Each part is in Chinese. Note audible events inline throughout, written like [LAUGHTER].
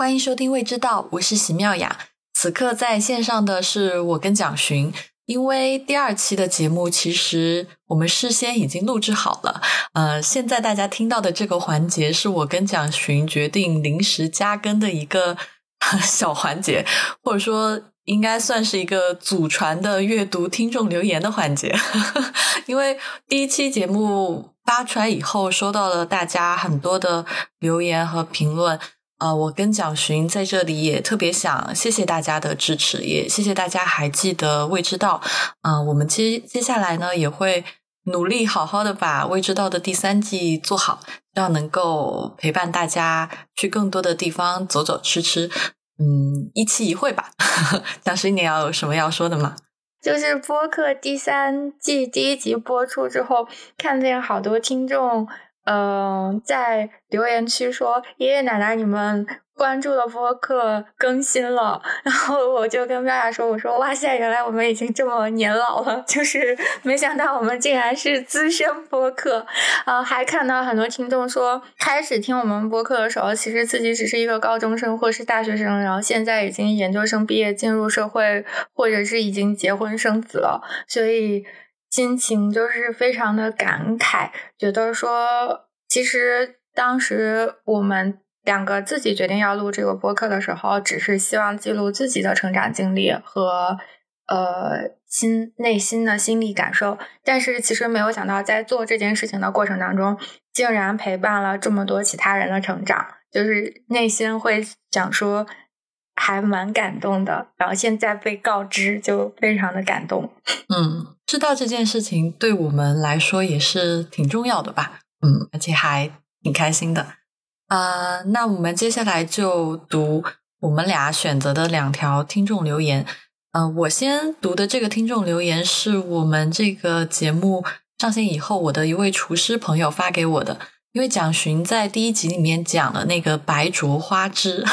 欢迎收听《未知道》，我是席妙雅。此刻在线上的是我跟蒋寻。因为第二期的节目其实我们事先已经录制好了，呃，现在大家听到的这个环节是我跟蒋寻决定临时加更的一个 [LAUGHS] 小环节，或者说应该算是一个祖传的阅读听众留言的环节。[LAUGHS] 因为第一期节目发出来以后，收到了大家很多的留言和评论。呃，我跟蒋寻在这里也特别想谢谢大家的支持，也谢谢大家还记得未知道。嗯，我们接接下来呢也会努力好好的把未知道的第三季做好，要能够陪伴大家去更多的地方走走吃吃。嗯，一期一会吧。[LAUGHS] 蒋寻，你要有什么要说的吗？就是播客第三季第一集播出之后，看见好多听众。嗯，在留言区说爷爷奶奶你们关注的播客更新了，然后我就跟大家说，我说哇塞，原来我们已经这么年老了，就是没想到我们竟然是资深播客。啊，还看到很多听众说，开始听我们播客的时候，其实自己只是一个高中生或是大学生，然后现在已经研究生毕业进入社会，或者是已经结婚生子了，所以。心情就是非常的感慨，觉得说，其实当时我们两个自己决定要录这个播客的时候，只是希望记录自己的成长经历和呃心内心的心理感受，但是其实没有想到，在做这件事情的过程当中，竟然陪伴了这么多其他人的成长，就是内心会想说。还蛮感动的，然后现在被告知就非常的感动。嗯，知道这件事情对我们来说也是挺重要的吧？嗯，而且还挺开心的。啊，那我们接下来就读我们俩选择的两条听众留言。嗯，我先读的这个听众留言是我们这个节目上线以后，我的一位厨师朋友发给我的。因为蒋寻在第一集里面讲了那个白灼花枝，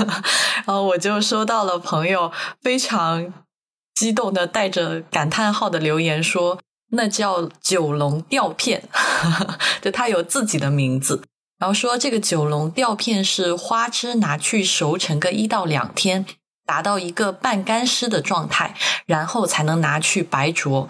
[LAUGHS] 然后我就收到了朋友非常激动的带着感叹号的留言说，那叫九龙吊片，[LAUGHS] 就它有自己的名字。然后说这个九龙吊片是花枝拿去熟成个一到两天，达到一个半干湿的状态，然后才能拿去白灼。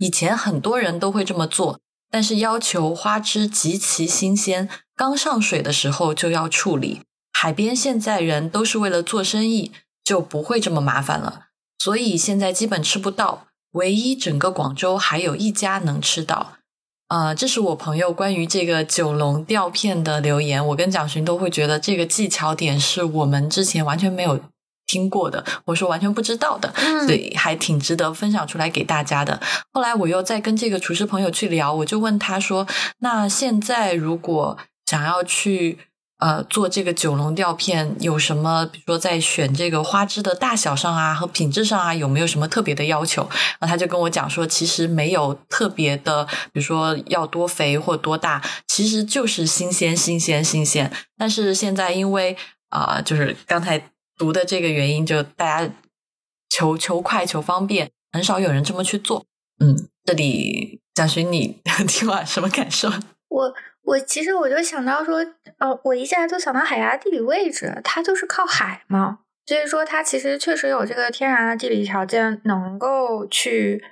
以前很多人都会这么做。但是要求花枝极其新鲜，刚上水的时候就要处理。海边现在人都是为了做生意，就不会这么麻烦了。所以现在基本吃不到，唯一整个广州还有一家能吃到。啊，这是我朋友关于这个九龙吊片的留言。我跟蒋勋都会觉得这个技巧点是我们之前完全没有。听过的，我是完全不知道的，所以还挺值得分享出来给大家的。后来我又在跟这个厨师朋友去聊，我就问他说：“那现在如果想要去呃做这个九龙吊片，有什么？比如说在选这个花枝的大小上啊和品质上啊，有没有什么特别的要求？”然后他就跟我讲说：“其实没有特别的，比如说要多肥或多大，其实就是新鲜、新鲜、新鲜。但是现在因为啊，就是刚才。”读的这个原因，就大家求求快求方便，很少有人这么去做。嗯，这里蒋勋，你 [LAUGHS] 听完什么感受？我我其实我就想到说，呃，我一下就想到海牙地理位置，它就是靠海嘛，所以说它其实确实有这个天然的地理条件，能够去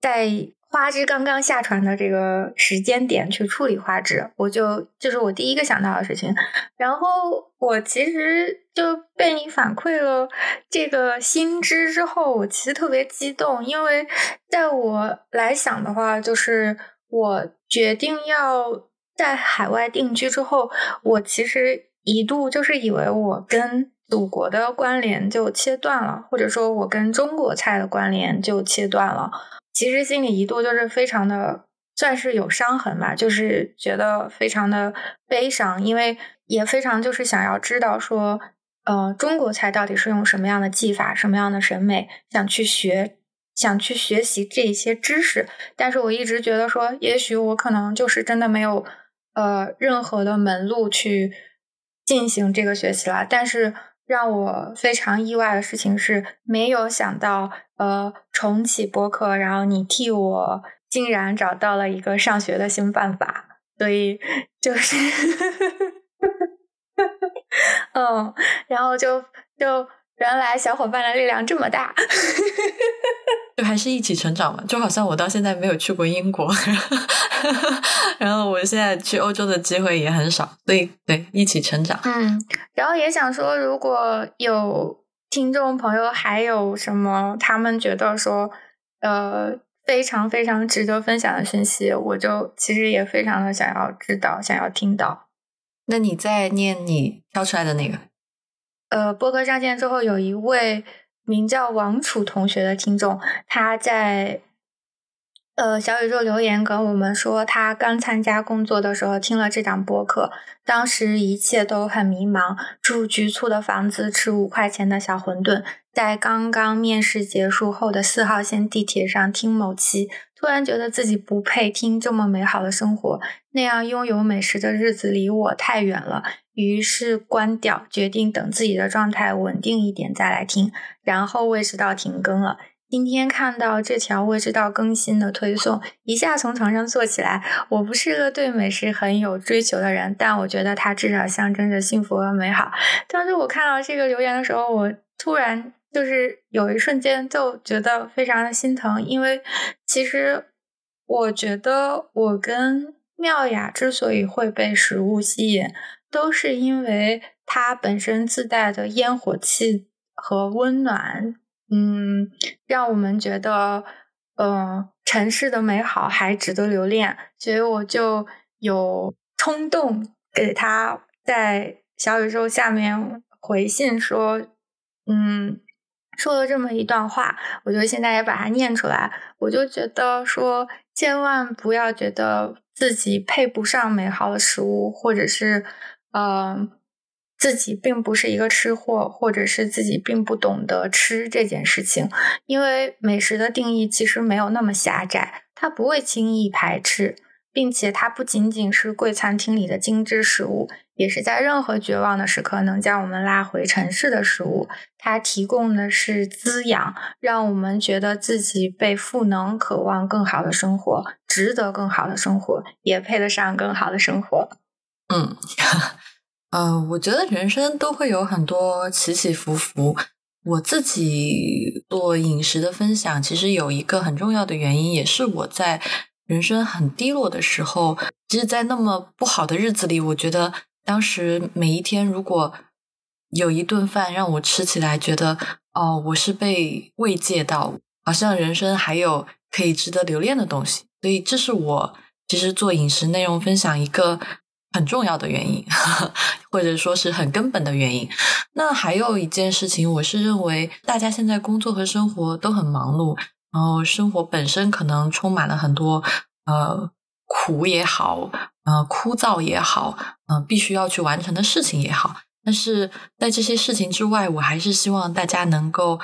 在。花枝刚刚下船的这个时间点去处理花枝，我就就是我第一个想到的事情。然后我其实就被你反馈了这个新知之后，我其实特别激动，因为在我来想的话，就是我决定要在海外定居之后，我其实一度就是以为我跟祖国的关联就切断了，或者说我跟中国菜的关联就切断了。其实心里一度就是非常的，算是有伤痕吧，就是觉得非常的悲伤，因为也非常就是想要知道说，呃，中国菜到底是用什么样的技法，什么样的审美，想去学，想去学习这些知识。但是我一直觉得说，也许我可能就是真的没有呃任何的门路去进行这个学习了。但是。让我非常意外的事情是，没有想到，呃，重启播客，然后你替我竟然找到了一个上学的新办法，所以就是，[LAUGHS] 嗯，然后就就原来小伙伴的力量这么大，就还是一起成长嘛。就好像我到现在没有去过英国，[LAUGHS] 然后我现在去欧洲的机会也很少，所以对一起成长。嗯，然后也想说，如果有听众朋友还有什么他们觉得说呃非常非常值得分享的讯息，我就其实也非常的想要知道，想要听到。那你再念你挑出来的那个。呃，播客上线之后，有一位名叫王楚同学的听众，他在呃小宇宙留言跟我们说，他刚参加工作的时候听了这档播客，当时一切都很迷茫，住局促的房子，吃五块钱的小馄饨，在刚刚面试结束后的四号线地铁上听某期，突然觉得自己不配听这么美好的生活，那样拥有美食的日子离我太远了。于是关掉，决定等自己的状态稳定一点再来听。然后未知道停更了。今天看到这条未知道更新的推送，一下从床上坐起来。我不是个对美食很有追求的人，但我觉得它至少象征着幸福和美好。当时我看到这个留言的时候，我突然就是有一瞬间就觉得非常的心疼，因为其实我觉得我跟妙雅之所以会被食物吸引。都是因为它本身自带的烟火气和温暖，嗯，让我们觉得，呃，城市的美好还值得留恋，所以我就有冲动给他在小宇宙下面回信说，嗯，说了这么一段话，我就现在也把它念出来，我就觉得说，千万不要觉得自己配不上美好的食物，或者是。嗯，自己并不是一个吃货，或者是自己并不懂得吃这件事情，因为美食的定义其实没有那么狭窄，它不会轻易排斥，并且它不仅仅是贵餐厅里的精致食物，也是在任何绝望的时刻能将我们拉回城市的食物。它提供的是滋养，让我们觉得自己被赋能，渴望更好的生活，值得更好的生活，也配得上更好的生活。嗯，嗯，[LAUGHS] 我觉得人生都会有很多起起伏伏。我自己做饮食的分享，其实有一个很重要的原因，也是我在人生很低落的时候，其实，在那么不好的日子里，我觉得当时每一天，如果有一顿饭让我吃起来，觉得哦，我是被慰藉到，好像人生还有可以值得留恋的东西。所以，这是我其实做饮食内容分享一个。很重要的原因，[LAUGHS] 或者说是很根本的原因。那还有一件事情，我是认为大家现在工作和生活都很忙碌，然后生活本身可能充满了很多呃苦也好，呃枯燥也好，嗯必须要去完成的事情也好。但是在这些事情之外，我还是希望大家能够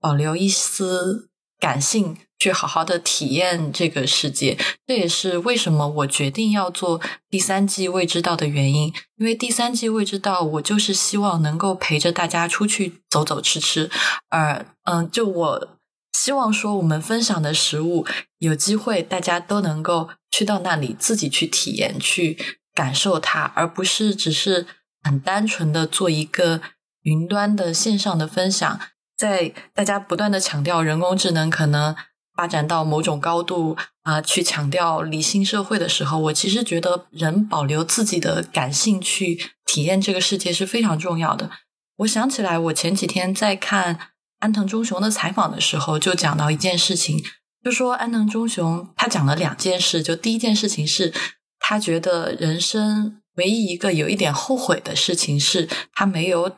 保留一丝感性。去好好的体验这个世界，这也是为什么我决定要做第三季未知道的原因。因为第三季未知道，我就是希望能够陪着大家出去走走吃吃，而嗯，就我希望说，我们分享的食物，有机会大家都能够去到那里自己去体验、去感受它，而不是只是很单纯的做一个云端的线上的分享。在大家不断的强调人工智能可能。发展到某种高度啊，去强调理性社会的时候，我其实觉得人保留自己的感性去体验这个世界是非常重要的。我想起来，我前几天在看安藤忠雄的采访的时候，就讲到一件事情，就说安藤忠雄他讲了两件事，就第一件事情是他觉得人生唯一一个有一点后悔的事情是他没有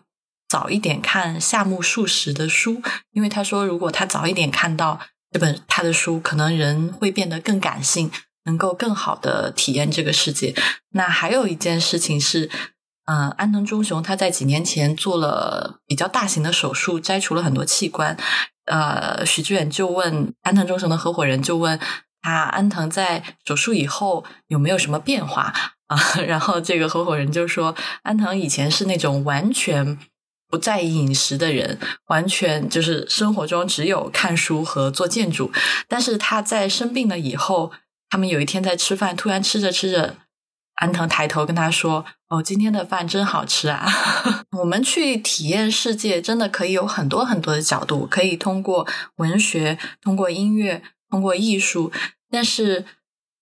早一点看夏目漱石的书，因为他说如果他早一点看到。这本他的书，可能人会变得更感性，能够更好的体验这个世界。那还有一件事情是，嗯，安藤忠雄他在几年前做了比较大型的手术，摘除了很多器官。呃，许志远就问安藤忠雄的合伙人，就问他安藤在手术以后有没有什么变化啊？[LAUGHS] 然后这个合伙人就说，安藤以前是那种完全。不在意饮食的人，完全就是生活中只有看书和做建筑。但是他在生病了以后，他们有一天在吃饭，突然吃着吃着，安藤抬头跟他说：“哦，今天的饭真好吃啊！” [LAUGHS] 我们去体验世界，真的可以有很多很多的角度，可以通过文学、通过音乐、通过艺术，但是。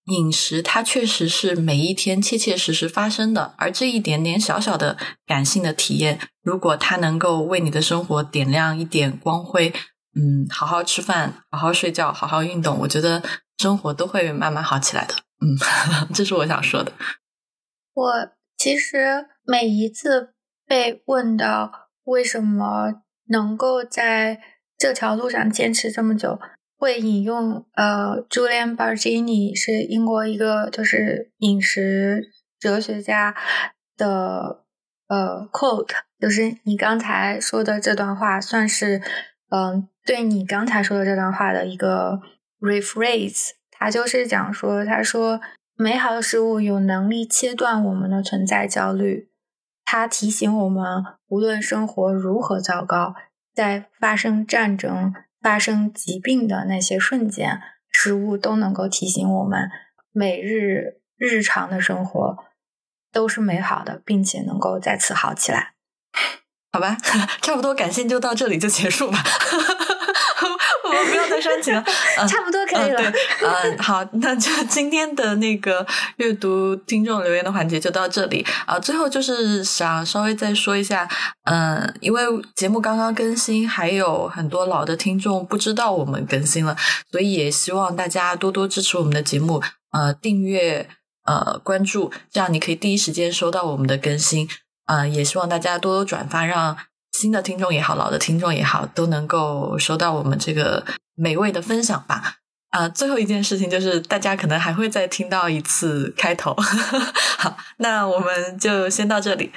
饮食它确实是每一天切切实实发生的，而这一点点小小的感性的体验，如果它能够为你的生活点亮一点光辉，嗯，好好吃饭，好好睡觉，好好运动，我觉得生活都会慢慢好起来的。嗯，[LAUGHS] 这是我想说的。我其实每一次被问到为什么能够在这条路上坚持这么久。会引用呃，Julian Bargini 是英国一个就是饮食哲学家的呃 quote，就是你刚才说的这段话，算是嗯，对你刚才说的这段话的一个 rephrase。他就是讲说，他说美好的事物有能力切断我们的存在焦虑，它提醒我们，无论生活如何糟糕，在发生战争。发生疾病的那些瞬间，食物都能够提醒我们，每日日常的生活都是美好的，并且能够再次好起来。好吧，[LAUGHS] 差不多感性就到这里就结束吧。不要再煽情了，[LAUGHS] 差不多可以了。对，嗯，好，那就 [LAUGHS] 今天的那个阅读听众留言的环节就到这里啊。最后就是想稍微再说一下，嗯，因为节目刚刚更新，还有很多老的听众不知道我们更新了，所以也希望大家多多支持我们的节目，呃，订阅呃关注，这样你可以第一时间收到我们的更新。呃，也希望大家多多转发，让。新的听众也好，老的听众也好，都能够收到我们这个美味的分享吧。啊，最后一件事情就是，大家可能还会再听到一次开头。[LAUGHS] 好，那我们就先到这里。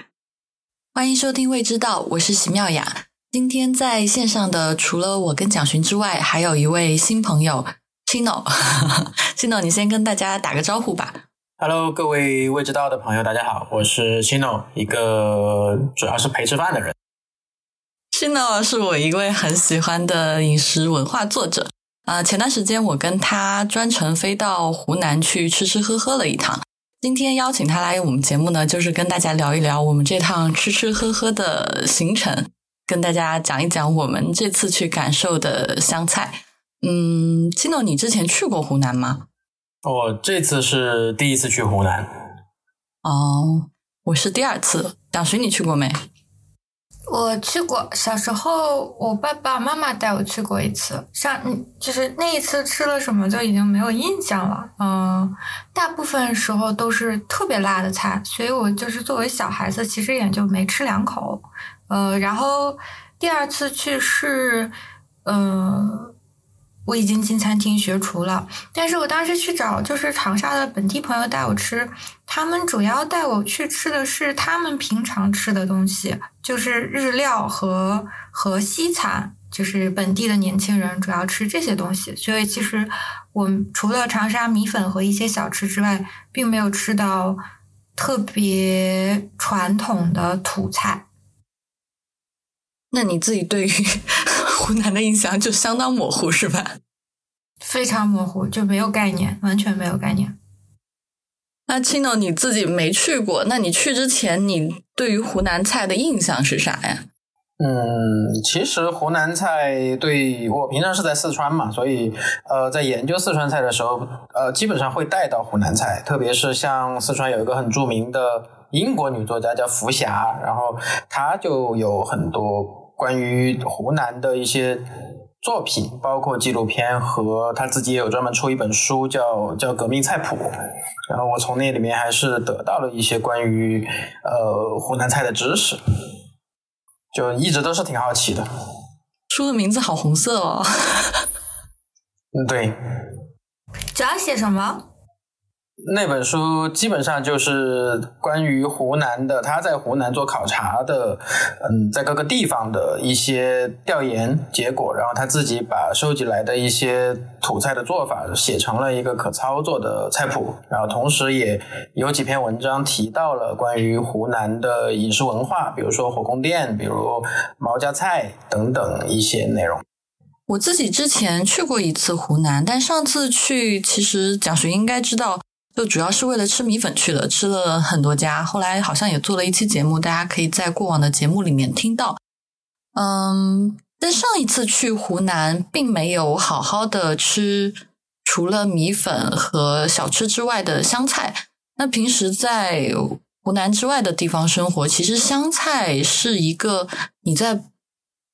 欢迎收听《未知道》，我是席妙雅。今天在线上的除了我跟蒋寻之外，还有一位新朋友 Chino。[LAUGHS] Chino，你先跟大家打个招呼吧。Hello，各位未知道的朋友，大家好，我是 Chino，一个主要是陪吃饭的人。是呢，是我一位很喜欢的饮食文化作者啊。前段时间我跟他专程飞到湖南去吃吃喝喝了一趟。今天邀请他来我们节目呢，就是跟大家聊一聊我们这趟吃吃喝喝的行程，跟大家讲一讲我们这次去感受的湘菜。嗯，金诺，你之前去过湖南吗？我这次是第一次去湖南。哦，我是第二次。蒋勋，你去过没？我去过，小时候我爸爸妈妈带我去过一次，上就是那一次吃了什么就已经没有印象了。嗯，大部分时候都是特别辣的菜，所以我就是作为小孩子，其实也就没吃两口。呃，然后第二次去是，嗯。我已经进餐厅学厨了，但是我当时去找就是长沙的本地朋友带我吃，他们主要带我去吃的是他们平常吃的东西，就是日料和和西餐，就是本地的年轻人主要吃这些东西，所以其实我除了长沙米粉和一些小吃之外，并没有吃到特别传统的土菜。那你自己对于？湖南的印象就相当模糊，是吧？非常模糊，就没有概念，完全没有概念。那青岛你自己没去过，那你去之前，你对于湖南菜的印象是啥呀？嗯，其实湖南菜对我平常是在四川嘛，所以呃，在研究四川菜的时候，呃，基本上会带到湖南菜，特别是像四川有一个很著名的英国女作家叫福霞，然后她就有很多。关于湖南的一些作品，包括纪录片和他自己也有专门出一本书，叫叫《革命菜谱》。然后我从那里面还是得到了一些关于呃湖南菜的知识，就一直都是挺好奇的。书的名字好红色哦。嗯，对。主要写什么？那本书基本上就是关于湖南的，他在湖南做考察的，嗯，在各个地方的一些调研结果，然后他自己把收集来的一些土菜的做法写成了一个可操作的菜谱，然后同时也有几篇文章提到了关于湖南的饮食文化，比如说火宫殿，比如毛家菜等等一些内容。我自己之前去过一次湖南，但上次去其实蒋勋应该知道。就主要是为了吃米粉去的，吃了很多家，后来好像也做了一期节目，大家可以在过往的节目里面听到。嗯，但上一次去湖南，并没有好好的吃除了米粉和小吃之外的湘菜。那平时在湖南之外的地方生活，其实湘菜是一个你在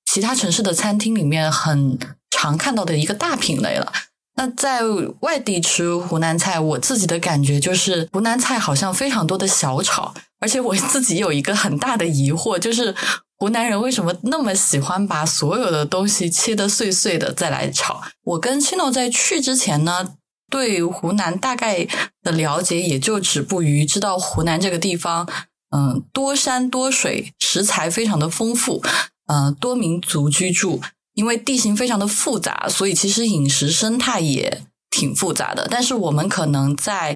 其他城市的餐厅里面很常看到的一个大品类了。那在外地吃湖南菜，我自己的感觉就是湖南菜好像非常多的小炒，而且我自己有一个很大的疑惑，就是湖南人为什么那么喜欢把所有的东西切得碎碎的再来炒？我跟青诺在去之前呢。对湖南大概的了解也就止步于知道湖南这个地方，嗯，多山多水，食材非常的丰富，嗯，多民族居住，因为地形非常的复杂，所以其实饮食生态也挺复杂的。但是我们可能在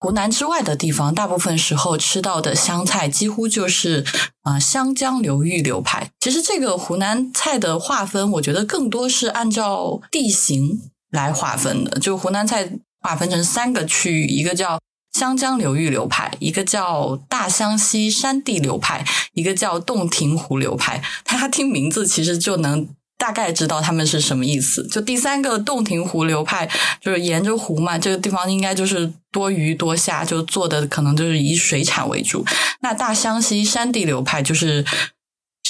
湖南之外的地方，大部分时候吃到的湘菜几乎就是啊湘江流域流派。其实这个湖南菜的划分，我觉得更多是按照地形。来划分的，就湖南菜划分成三个区域，一个叫湘江流域流派，一个叫大湘西山地流派，一个叫洞庭湖流派。大家听名字其实就能大概知道他们是什么意思。就第三个洞庭湖流派，就是沿着湖嘛，这个地方应该就是多鱼多虾，就做的可能就是以水产为主。那大湘西山地流派就是。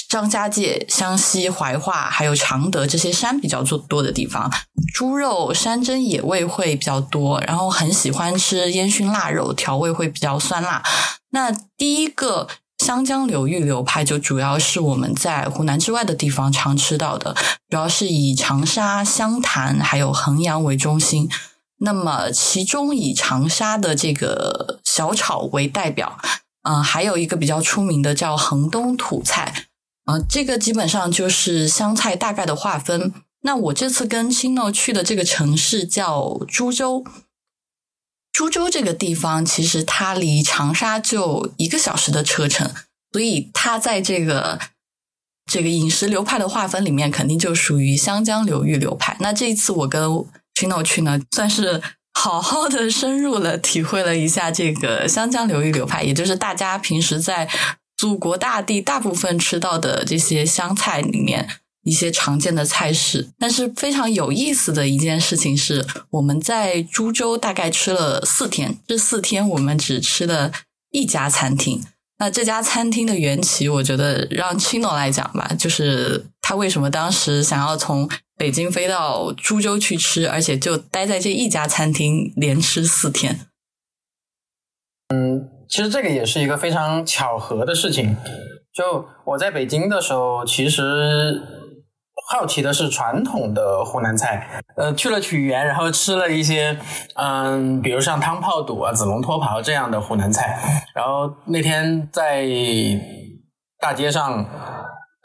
张家界、湘西、怀化还有常德这些山比较做多的地方，猪肉山珍野味会比较多，然后很喜欢吃烟熏腊肉，调味会比较酸辣。那第一个湘江流域流派就主要是我们在湖南之外的地方常吃到的，主要是以长沙、湘潭还有衡阳为中心。那么其中以长沙的这个小炒为代表，嗯，还有一个比较出名的叫衡东土菜。啊，这个基本上就是湘菜大概的划分。那我这次跟青诺去的这个城市叫株洲，株洲这个地方其实它离长沙就一个小时的车程，所以它在这个这个饮食流派的划分里面，肯定就属于湘江流域流派。那这一次我跟 Chino 去呢，算是好好的深入了体会了一下这个湘江流域流派，也就是大家平时在。祖国大地大部分吃到的这些湘菜里面一些常见的菜式，但是非常有意思的一件事情是，我们在株洲大概吃了四天，这四天我们只吃了一家餐厅。那这家餐厅的缘起，我觉得让 Chino 来讲吧，就是他为什么当时想要从北京飞到株洲去吃，而且就待在这一家餐厅连吃四天。嗯。其实这个也是一个非常巧合的事情。就我在北京的时候，其实好奇的是传统的湖南菜，呃，去了曲园，然后吃了一些，嗯，比如像汤泡肚啊、子龙脱袍这样的湖南菜。然后那天在大街上。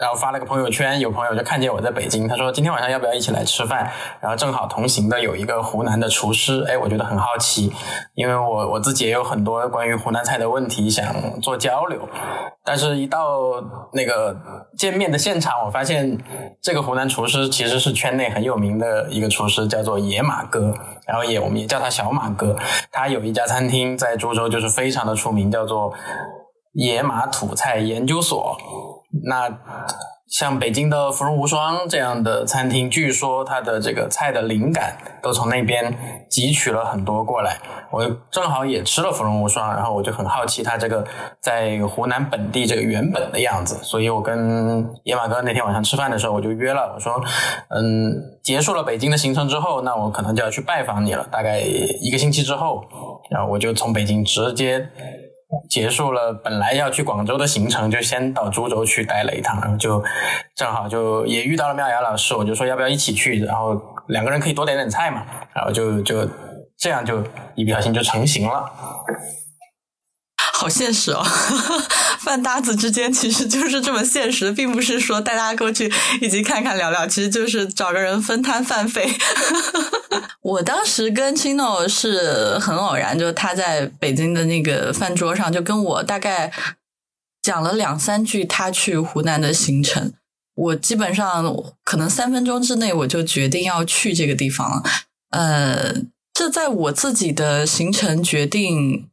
然后发了个朋友圈，有朋友就看见我在北京，他说今天晚上要不要一起来吃饭？然后正好同行的有一个湖南的厨师，哎，我觉得很好奇，因为我我自己也有很多关于湖南菜的问题想做交流，但是一到那个见面的现场，我发现这个湖南厨师其实是圈内很有名的一个厨师，叫做野马哥，然后也我们也叫他小马哥，他有一家餐厅在株洲就是非常的出名，叫做野马土菜研究所。那像北京的芙蓉无双这样的餐厅，据说它的这个菜的灵感都从那边汲取了很多过来。我正好也吃了芙蓉无双，然后我就很好奇它这个在湖南本地这个原本的样子，所以我跟野马哥那天晚上吃饭的时候，我就约了，我说，嗯，结束了北京的行程之后，那我可能就要去拜访你了，大概一个星期之后，然后我就从北京直接。结束了本来要去广州的行程，就先到株洲去待了一趟，然后就正好就也遇到了妙雅老师，我就说要不要一起去，然后两个人可以多点点菜嘛，然后就就这样就一不小心就成型了。好现实哦，[LAUGHS] 饭搭子之间其实就是这么现实，并不是说带大家过去一起看看聊聊，其实就是找个人分摊饭费。[LAUGHS] 我当时跟 Chino 是很偶然，就他在北京的那个饭桌上，就跟我大概讲了两三句他去湖南的行程。我基本上可能三分钟之内我就决定要去这个地方了。呃，这在我自己的行程决定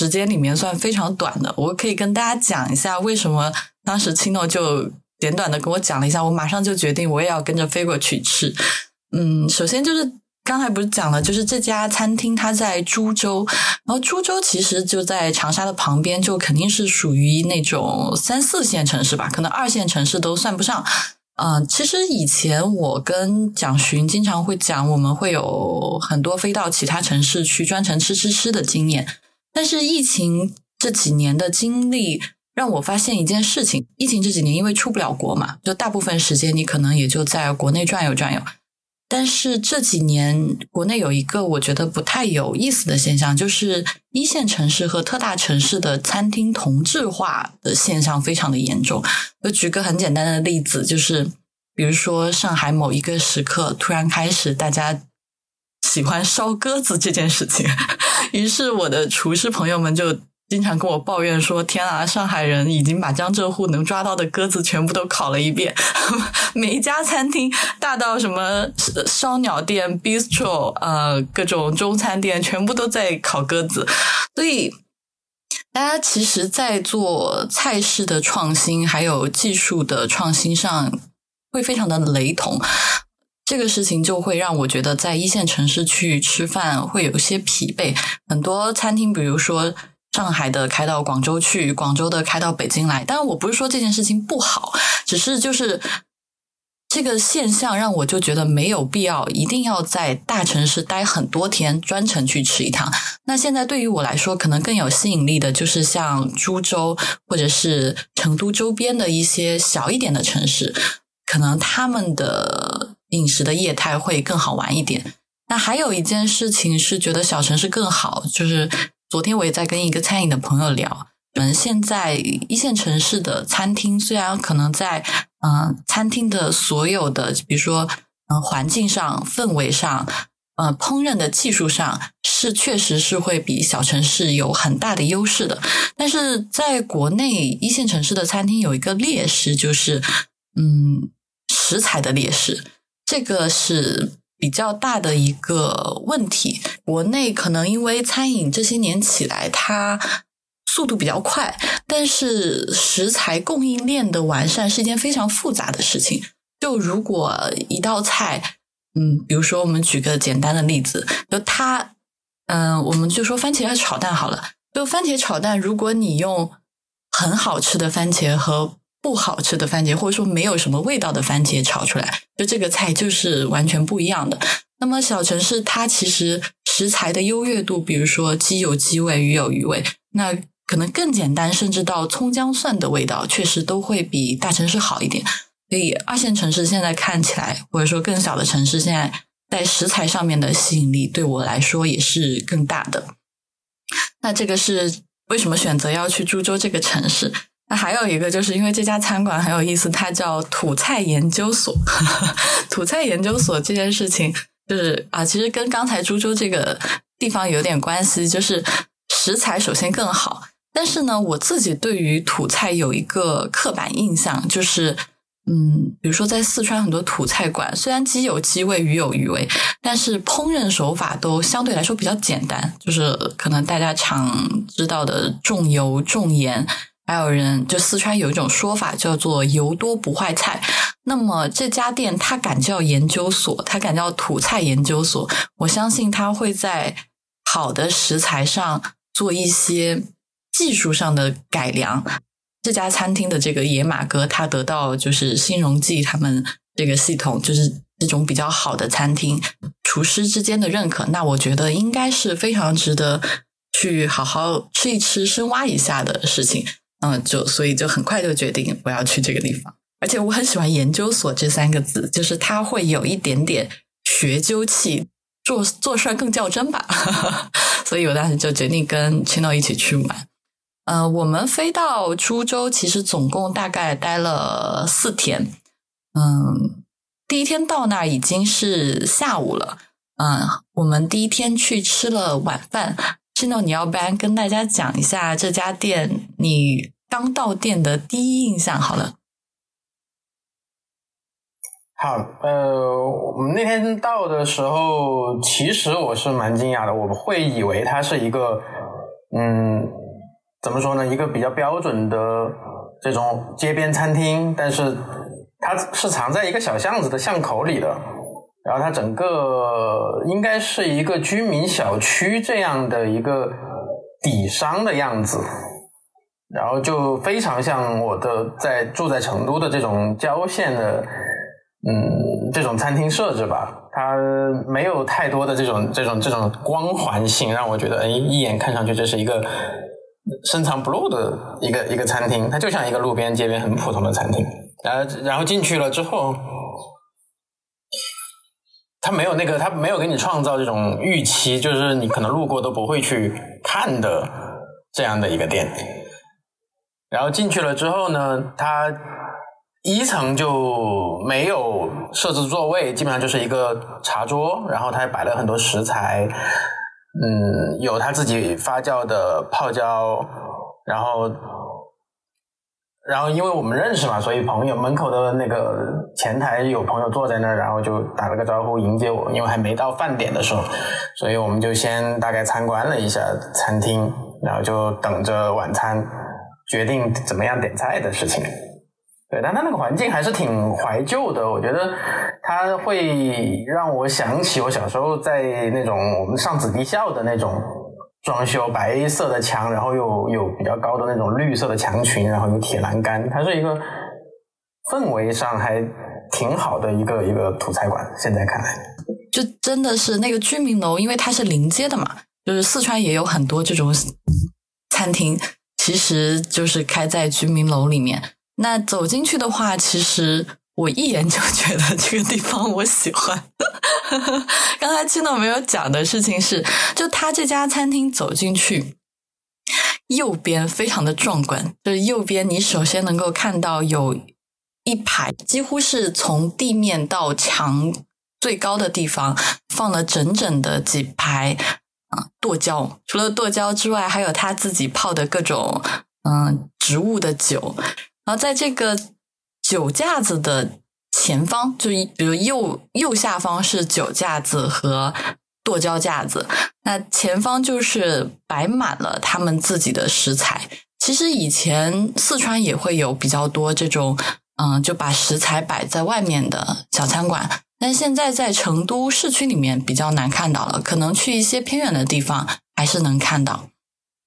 时间里面算非常短的。我可以跟大家讲一下为什么当时青诺就简短的跟我讲了一下，我马上就决定我也要跟着飞过去吃。嗯，首先就是刚才不是讲了，就是这家餐厅它在株洲，然后株洲其实就在长沙的旁边，就肯定是属于那种三四线城市吧，可能二线城市都算不上。嗯，其实以前我跟蒋寻经常会讲，我们会有很多飞到其他城市去专程吃吃吃的经验。但是疫情这几年的经历让我发现一件事情：疫情这几年因为出不了国嘛，就大部分时间你可能也就在国内转悠转悠。但是这几年国内有一个我觉得不太有意思的现象，就是一线城市和特大城市的餐厅同质化的现象非常的严重。就举个很简单的例子，就是比如说上海某一个时刻突然开始大家喜欢烧鸽子这件事情，[LAUGHS] 于是我的厨师朋友们就。经常跟我抱怨说：“天啊，上海人已经把江浙沪能抓到的鸽子全部都烤了一遍，[LAUGHS] 每一家餐厅，大到什么烧鸟店、bistro，呃，各种中餐店，全部都在烤鸽子。所以，大家其实，在做菜式的创新，还有技术的创新上，会非常的雷同。这个事情就会让我觉得，在一线城市去吃饭会有些疲惫。很多餐厅，比如说。上海的开到广州去，广州的开到北京来。当然，我不是说这件事情不好，只是就是这个现象让我就觉得没有必要一定要在大城市待很多天，专程去吃一趟。那现在对于我来说，可能更有吸引力的就是像株洲或者是成都周边的一些小一点的城市，可能他们的饮食的业态会更好玩一点。那还有一件事情是觉得小城市更好，就是。昨天我也在跟一个餐饮的朋友聊，我们现在一线城市的餐厅虽然可能在嗯餐厅的所有的，比如说嗯环境上、氛围上、呃烹饪的技术上，是确实是会比小城市有很大的优势的。但是在国内一线城市的餐厅有一个劣势，就是嗯食材的劣势，这个是。比较大的一个问题，国内可能因为餐饮这些年起来，它速度比较快，但是食材供应链的完善是一件非常复杂的事情。就如果一道菜，嗯，比如说我们举个简单的例子，就它，嗯，我们就说番茄炒蛋好了。就番茄炒蛋，如果你用很好吃的番茄和不好吃的番茄，或者说没有什么味道的番茄炒出来，就这个菜就是完全不一样的。那么小城市它其实食材的优越度，比如说鸡有鸡味，鱼有鱼味，那可能更简单，甚至到葱姜蒜的味道，确实都会比大城市好一点。所以二线城市现在看起来，或者说更小的城市，现在在食材上面的吸引力，对我来说也是更大的。那这个是为什么选择要去株洲这个城市？那还有一个，就是因为这家餐馆很有意思，它叫土菜研究所。[LAUGHS] 土菜研究所这件事情，就是啊，其实跟刚才株洲这个地方有点关系，就是食材首先更好。但是呢，我自己对于土菜有一个刻板印象，就是嗯，比如说在四川很多土菜馆，虽然鸡有鸡味，鱼有鱼味，但是烹饪手法都相对来说比较简单，就是可能大家常知道的重油重盐。还有人就四川有一种说法叫做“油多不坏菜”，那么这家店它敢叫研究所，它敢叫土菜研究所，我相信它会在好的食材上做一些技术上的改良。这家餐厅的这个野马哥，他得到就是新荣记他们这个系统，就是这种比较好的餐厅厨师之间的认可，那我觉得应该是非常值得去好好吃一吃、深挖一下的事情。嗯，就所以就很快就决定我要去这个地方，而且我很喜欢“研究所”这三个字，就是它会有一点点学究气，做做事更较真吧。[LAUGHS] 所以我当时就决定跟 Chino 一起去玩。呃，我们飞到株洲，其实总共大概待了四天。嗯，第一天到那儿已经是下午了。嗯，我们第一天去吃了晚饭。C h 你要不然跟大家讲一下这家店，你刚到店的第一印象好了。好，呃，我们那天到的时候，其实我是蛮惊讶的，我会以为它是一个，嗯，怎么说呢，一个比较标准的这种街边餐厅，但是它是藏在一个小巷子的巷口里的，然后它整个应该是一个居民小区这样的一个底商的样子。然后就非常像我的在住在成都的这种郊县的，嗯，这种餐厅设置吧，它没有太多的这种这种这种光环性，让我觉得，哎，一眼看上去这是一个深藏不露的一个一个餐厅，它就像一个路边街边很普通的餐厅。然后然后进去了之后，他没有那个，他没有给你创造这种预期，就是你可能路过都不会去看的这样的一个店。然后进去了之后呢，它一层就没有设置座位，基本上就是一个茶桌，然后它摆了很多食材，嗯，有他自己发酵的泡椒，然后，然后因为我们认识嘛，所以朋友门口的那个前台有朋友坐在那儿，然后就打了个招呼迎接我，因为还没到饭点的时候，所以我们就先大概参观了一下餐厅，然后就等着晚餐。决定怎么样点菜的事情，对，但它那个环境还是挺怀旧的。我觉得它会让我想起我小时候在那种我们上子弟校的那种装修，白色的墙，然后又有比较高的那种绿色的墙裙，然后有铁栏杆，它是一个氛围上还挺好的一个一个土菜馆。现在看来，就真的是那个居民楼，因为它是临街的嘛，就是四川也有很多这种餐厅。其实就是开在居民楼里面。那走进去的话，其实我一眼就觉得这个地方我喜欢。[LAUGHS] 刚才青岛没有讲的事情是，就他这家餐厅走进去，右边非常的壮观。就是右边，你首先能够看到有一排，几乎是从地面到墙最高的地方放了整整的几排。啊，剁椒除了剁椒之外，还有他自己泡的各种嗯植物的酒。然后在这个酒架子的前方，就比如右右下方是酒架子和剁椒架子，那前方就是摆满了他们自己的食材。其实以前四川也会有比较多这种嗯，就把食材摆在外面的小餐馆。但现在在成都市区里面比较难看到了，可能去一些偏远的地方还是能看到。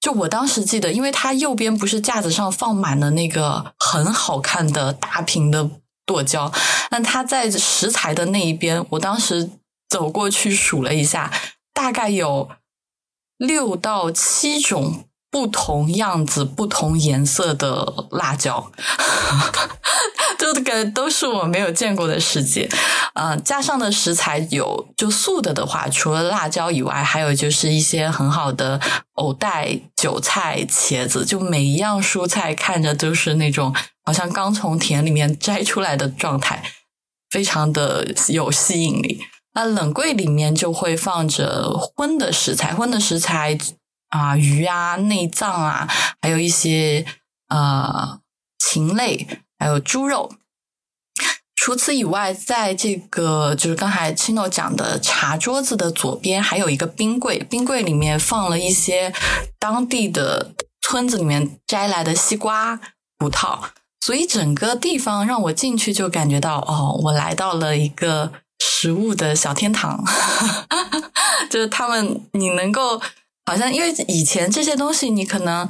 就我当时记得，因为它右边不是架子上放满了那个很好看的大瓶的剁椒，那它在食材的那一边，我当时走过去数了一下，大概有六到七种。不同样子、不同颜色的辣椒，就感觉都是我没有见过的世界。嗯，加上的食材有就素的的话，除了辣椒以外，还有就是一些很好的藕带、韭菜、茄子，就每一样蔬菜看着都是那种好像刚从田里面摘出来的状态，非常的有吸引力。那冷柜里面就会放着荤的食材，荤的食材。啊，鱼啊，内脏啊，还有一些呃禽类，还有猪肉。除此以外，在这个就是刚才 Chino 讲的茶桌子的左边，还有一个冰柜，冰柜里面放了一些当地的村子里面摘来的西瓜、葡萄，所以整个地方让我进去就感觉到，哦，我来到了一个食物的小天堂，[LAUGHS] 就是他们，你能够。好像因为以前这些东西你可能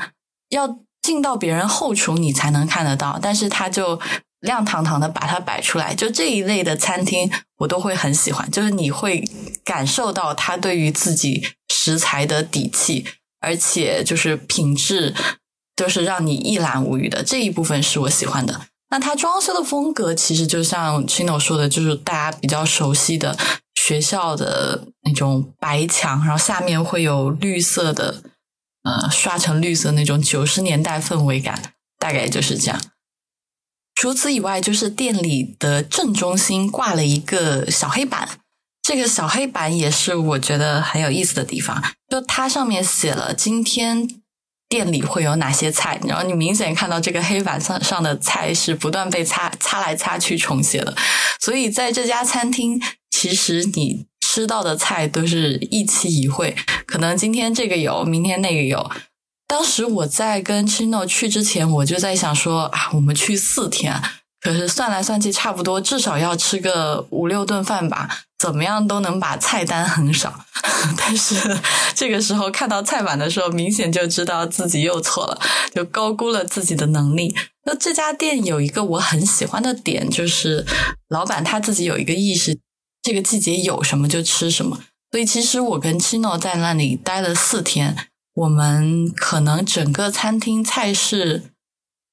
要进到别人后厨你才能看得到，但是他就亮堂堂的把它摆出来，就这一类的餐厅我都会很喜欢，就是你会感受到他对于自己食材的底气，而且就是品质都是让你一览无余的，这一部分是我喜欢的。那它装修的风格其实就像 Chino 说的，就是大家比较熟悉的。学校的那种白墙，然后下面会有绿色的，呃，刷成绿色那种九十年代氛围感，大概就是这样。除此以外，就是店里的正中心挂了一个小黑板，这个小黑板也是我觉得很有意思的地方，就它上面写了今天店里会有哪些菜，然后你明显看到这个黑板上上的菜是不断被擦擦来擦去重写的，所以在这家餐厅，其实你吃到的菜都是一期一会，可能今天这个有，明天那个有。当时我在跟 Chino 去之前，我就在想说啊，我们去四天，可是算来算去，差不多至少要吃个五六顿饭吧，怎么样都能把菜单很少。[LAUGHS] 但是这个时候看到菜板的时候，明显就知道自己又错了，就高估了自己的能力。那这家店有一个我很喜欢的点，就是老板他自己有一个意识，这个季节有什么就吃什么。所以其实我跟 Chino 在那里待了四天。我们可能整个餐厅菜式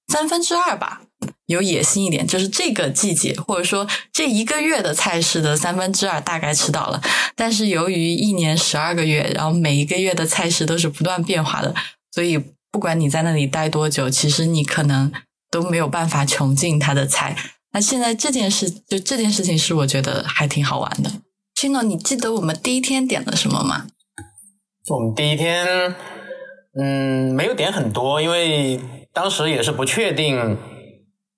三分之二吧，有野心一点，就是这个季节或者说这一个月的菜式的三分之二大概吃到了。但是由于一年十二个月，然后每一个月的菜式都是不断变化的，所以不管你在那里待多久，其实你可能都没有办法穷尽它的菜。那现在这件事，就这件事情是我觉得还挺好玩的。Chino，你记得我们第一天点了什么吗？我们第一天，嗯，没有点很多，因为当时也是不确定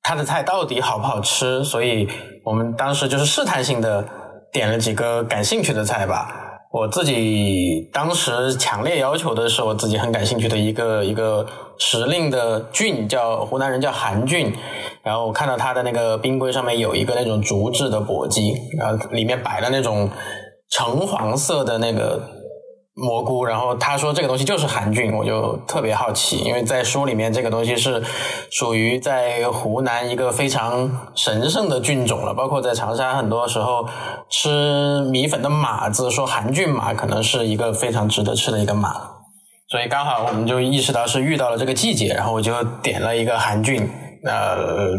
他的菜到底好不好吃，所以我们当时就是试探性的点了几个感兴趣的菜吧。我自己当时强烈要求的是我自己很感兴趣的一个一个时令的菌，叫湖南人叫韩菌。然后我看到他的那个冰柜上面有一个那种竹制的簸箕，然后里面摆了那种橙黄色的那个。蘑菇，然后他说这个东西就是韩菌，我就特别好奇，因为在书里面这个东西是属于在湖南一个非常神圣的菌种了，包括在长沙很多时候吃米粉的码子说韩菌码，可能是一个非常值得吃的一个码，所以刚好我们就意识到是遇到了这个季节，然后我就点了一个韩菌。呃，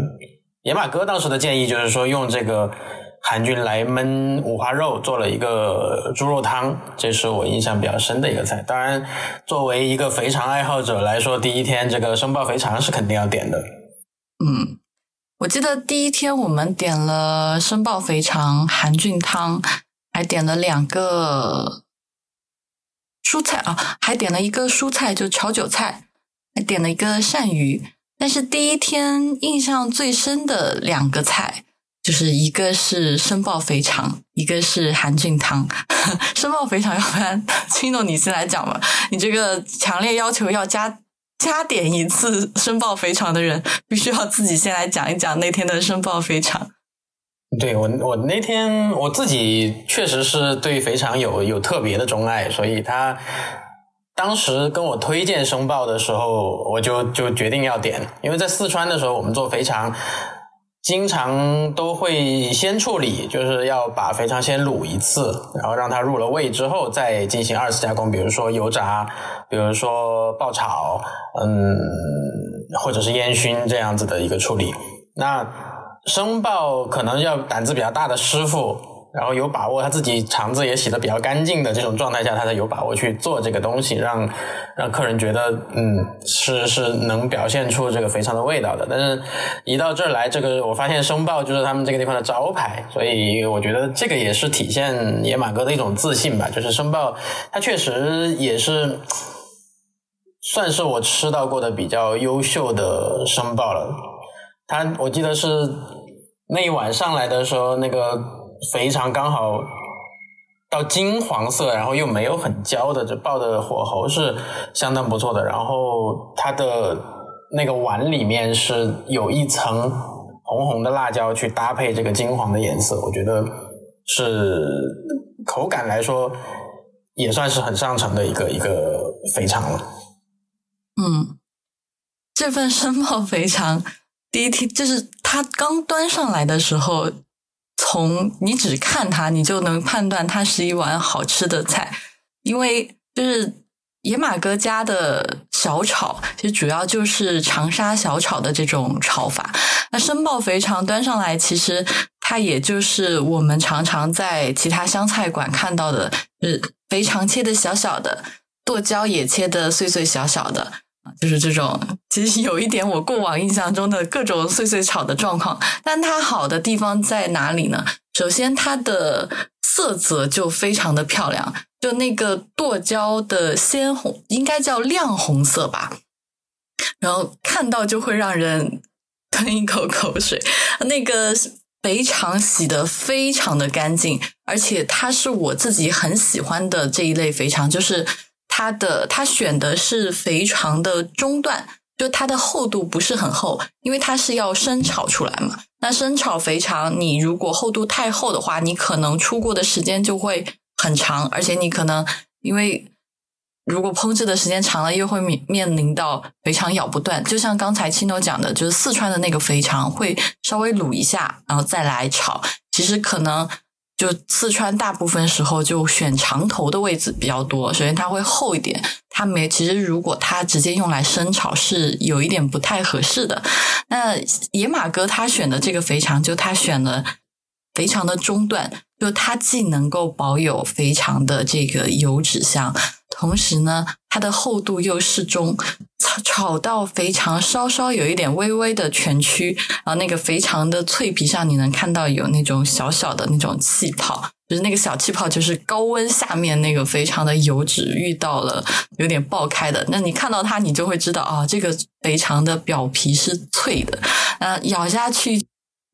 野马哥当时的建议就是说用这个。韩军来焖五花肉，做了一个猪肉汤，这是我印象比较深的一个菜。当然，作为一个肥肠爱好者来说，第一天这个生爆肥肠是肯定要点的。嗯，我记得第一天我们点了生爆肥肠、韩菌汤，还点了两个蔬菜啊，还点了一个蔬菜，就炒韭菜，还点了一个鳝鱼。但是第一天印象最深的两个菜。就是一个是生爆肥肠，一个是韩菌汤。[LAUGHS] 生爆肥肠，要不然青总你先来讲吧。你这个强烈要求要加加点一次生爆肥肠的人，必须要自己先来讲一讲那天的生爆肥肠。对我，我那天我自己确实是对肥肠有有特别的钟爱，所以他当时跟我推荐生爆的时候，我就就决定要点，因为在四川的时候，我们做肥肠。经常都会先处理，就是要把肥肠先卤一次，然后让它入了味之后，再进行二次加工，比如说油炸，比如说爆炒，嗯，或者是烟熏这样子的一个处理。那生爆可能要胆子比较大的师傅。然后有把握，他自己肠子也洗的比较干净的这种状态下，他才有把握去做这个东西，让让客人觉得，嗯，是是能表现出这个肥肠的味道的。但是，一到这儿来，这个我发现生爆就是他们这个地方的招牌，所以我觉得这个也是体现野马哥的一种自信吧。就是生爆，它确实也是算是我吃到过的比较优秀的生爆了。他我记得是那一晚上来的时候，那个。肥肠刚好到金黄色，然后又没有很焦的，这爆的火候是相当不错的。然后它的那个碗里面是有一层红红的辣椒去搭配这个金黄的颜色，我觉得是口感来说也算是很上乘的一个一个肥肠了。嗯，这份生爆肥肠第一天就是它刚端上来的时候。从你只看它，你就能判断它是一碗好吃的菜，因为就是野马哥家的小炒，其实主要就是长沙小炒的这种炒法。那生爆肥肠端上来，其实它也就是我们常常在其他湘菜馆看到的，是肥肠切的小小的，剁椒也切的碎碎小小的。就是这种，其实有一点我过往印象中的各种碎碎炒的状况，但它好的地方在哪里呢？首先，它的色泽就非常的漂亮，就那个剁椒的鲜红，应该叫亮红色吧，然后看到就会让人 [LAUGHS] 吞一口口水。那个肥肠洗的非常的干净，而且它是我自己很喜欢的这一类肥肠，就是它的它选的是肥肠的中段。就它的厚度不是很厚，因为它是要生炒出来嘛。那生炒肥肠，你如果厚度太厚的话，你可能出锅的时间就会很长，而且你可能因为如果烹制的时间长了，又会面面临到肥肠咬不断。就像刚才青牛讲的，就是四川的那个肥肠会稍微卤一下，然后再来炒。其实可能。就四川大部分时候就选长头的位置比较多，首先它会厚一点，它没其实如果它直接用来生炒是有一点不太合适的。那野马哥他选的这个肥肠，就他选了肥肠的中段，就它既能够保有肥肠的这个油脂香。同时呢，它的厚度又适中，炒炒到肥肠稍稍有一点微微的蜷曲，然后那个肥肠的脆皮上你能看到有那种小小的那种气泡，就是那个小气泡就是高温下面那个肥肠的油脂遇到了有点爆开的，那你看到它你就会知道啊，这个肥肠的表皮是脆的，那，咬下去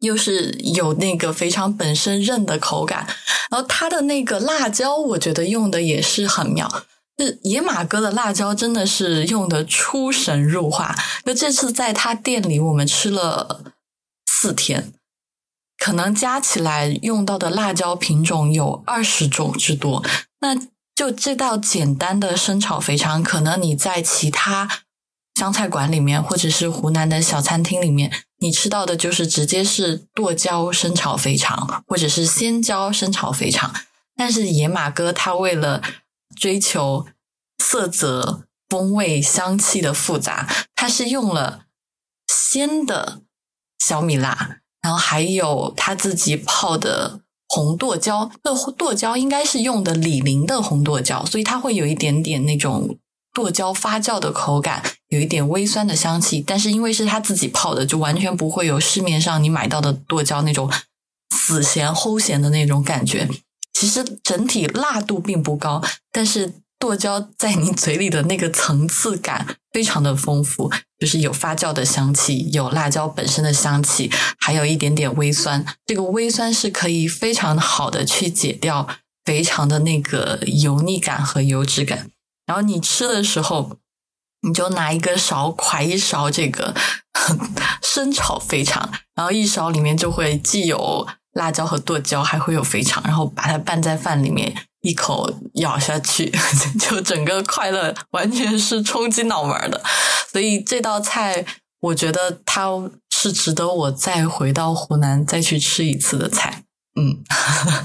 又是有那个肥肠本身韧的口感，然后它的那个辣椒我觉得用的也是很妙。是野马哥的辣椒真的是用的出神入化。那这次在他店里，我们吃了四天，可能加起来用到的辣椒品种有二十种之多。那就这道简单的生炒肥肠，可能你在其他湘菜馆里面，或者是湖南的小餐厅里面，你吃到的就是直接是剁椒生炒肥肠，或者是鲜椒生炒肥肠。但是野马哥他为了追求色泽、风味、香气的复杂，它是用了鲜的小米辣，然后还有他自己泡的红剁椒。那剁椒应该是用的李宁的红剁椒，所以它会有一点点那种剁椒发酵的口感，有一点微酸的香气。但是因为是他自己泡的，就完全不会有市面上你买到的剁椒那种死咸齁咸的那种感觉。其实整体辣度并不高，但是剁椒在你嘴里的那个层次感非常的丰富，就是有发酵的香气，有辣椒本身的香气，还有一点点微酸。这个微酸是可以非常好的去解掉肥肠的那个油腻感和油脂感。然后你吃的时候，你就拿一个勺㧟一勺这个 [LAUGHS] 生炒肥肠，然后一勺里面就会既有。辣椒和剁椒还会有肥肠，然后把它拌在饭里面，一口咬下去，[LAUGHS] 就整个快乐完全是冲击脑门的。所以这道菜，我觉得它是值得我再回到湖南再去吃一次的菜。嗯，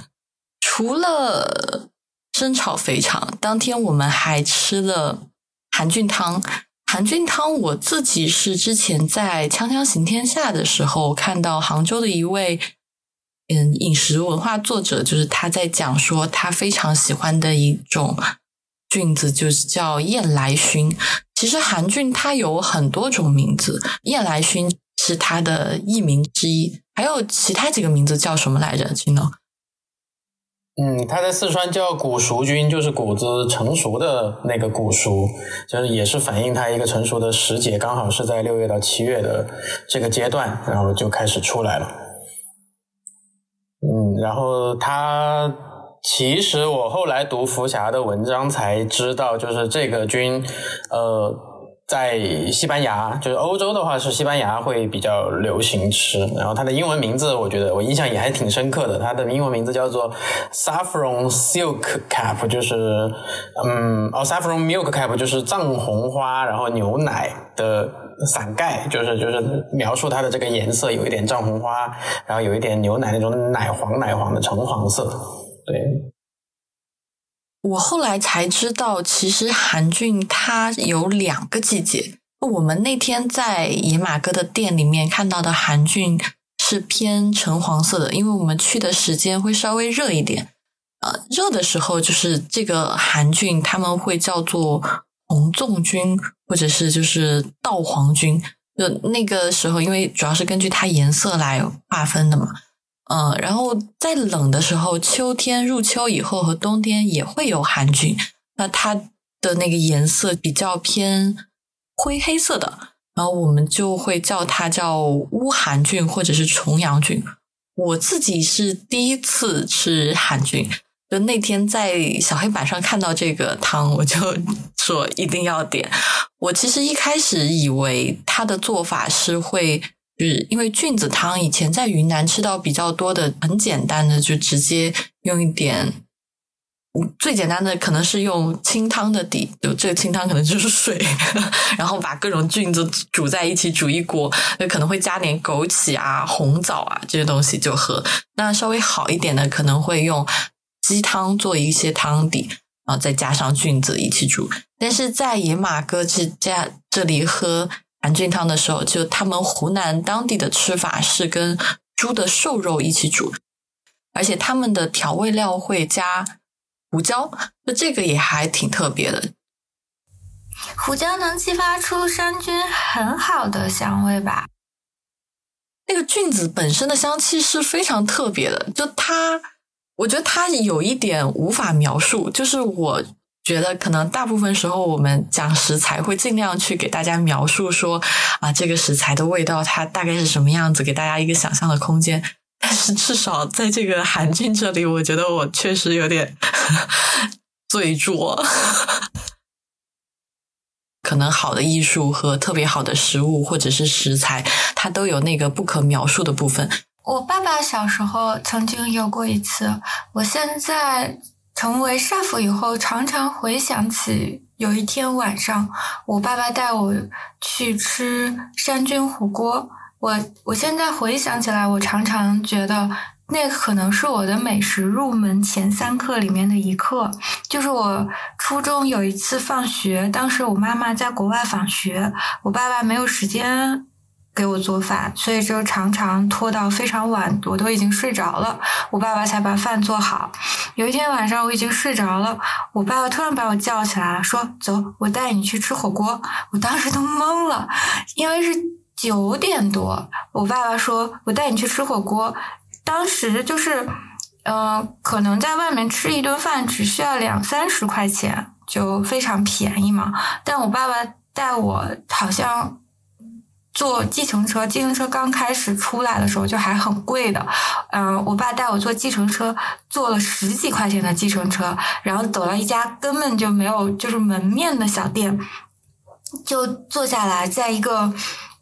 [LAUGHS] 除了生炒肥肠，当天我们还吃了韩俊汤。韩俊汤，我自己是之前在《锵锵行天下》的时候看到杭州的一位。嗯，饮食文化作者就是他在讲说，他非常喜欢的一种菌子，就是叫燕来熏。其实韩菌它有很多种名字，燕来熏是它的艺名之一，还有其他几个名字叫什么来着？金呢？嗯，它在四川叫谷熟菌，就是谷子成熟的那个谷熟，就是也是反映它一个成熟的时节，刚好是在六月到七月的这个阶段，然后就开始出来了。然后他其实我后来读福霞的文章才知道，就是这个军，呃，在西班牙，就是欧洲的话是西班牙会比较流行吃。然后它的英文名字，我觉得我印象也还挺深刻的。它的英文名字叫做 saffron silk cap，就是嗯，哦，saffron milk cap 就是藏红花，然后牛奶的。伞盖就是就是描述它的这个颜色，有一点藏红花，然后有一点牛奶那种奶黄奶黄的橙黄色。对，我后来才知道，其实韩俊它有两个季节。我们那天在野马哥的店里面看到的韩俊是偏橙黄色的，因为我们去的时间会稍微热一点。呃，热的时候就是这个韩俊他们会叫做。红纵菌或者是就是稻黄菌，就那个时候，因为主要是根据它颜色来划分的嘛，嗯，然后在冷的时候，秋天入秋以后和冬天也会有寒菌，那它的那个颜色比较偏灰黑色的，然后我们就会叫它叫乌寒菌或者是重阳菌。我自己是第一次吃寒菌，就那天在小黑板上看到这个汤，我就 [LAUGHS] 说一定要点。我其实一开始以为它的做法是会。就是因为菌子汤以前在云南吃到比较多的，很简单的，就直接用一点，最简单的可能是用清汤的底，就这个清汤可能就是水，[LAUGHS] 然后把各种菌子煮在一起煮一锅，那可能会加点枸杞啊、红枣啊这些东西就喝。那稍微好一点的可能会用鸡汤做一些汤底，然后再加上菌子一起煮。但是在野马哥这家这里喝。寒菌汤的时候，就他们湖南当地的吃法是跟猪的瘦肉一起煮，而且他们的调味料会加胡椒，那这个也还挺特别的。胡椒能激发出山菌很好的香味吧？那个菌子本身的香气是非常特别的，就它，我觉得它有一点无法描述，就是我。觉得可能大部分时候我们讲食材会尽量去给大家描述说啊这个食材的味道它大概是什么样子，给大家一个想象的空间。但是至少在这个韩俊这里，我觉得我确实有点 [LAUGHS] 醉拙。可能好的艺术和特别好的食物或者是食材，它都有那个不可描述的部分。我爸爸小时候曾经有过一次，我现在。成为少妇以后，常常回想起有一天晚上，我爸爸带我去吃山菌火锅。我我现在回想起来，我常常觉得那可能是我的美食入门前三课里面的一课。就是我初中有一次放学，当时我妈妈在国外访学，我爸爸没有时间。给我做饭，所以就常常拖到非常晚，我都已经睡着了，我爸爸才把饭做好。有一天晚上我已经睡着了，我爸爸突然把我叫起来了，说：“走，我带你去吃火锅。”我当时都懵了，因为是九点多，我爸爸说我带你去吃火锅，当时就是，嗯，可能在外面吃一顿饭只需要两三十块钱，就非常便宜嘛。但我爸爸带我好像。坐计程车，计程车刚开始出来的时候就还很贵的，嗯，我爸带我坐计程车，坐了十几块钱的计程车，然后走到一家根本就没有就是门面的小店，就坐下来，在一个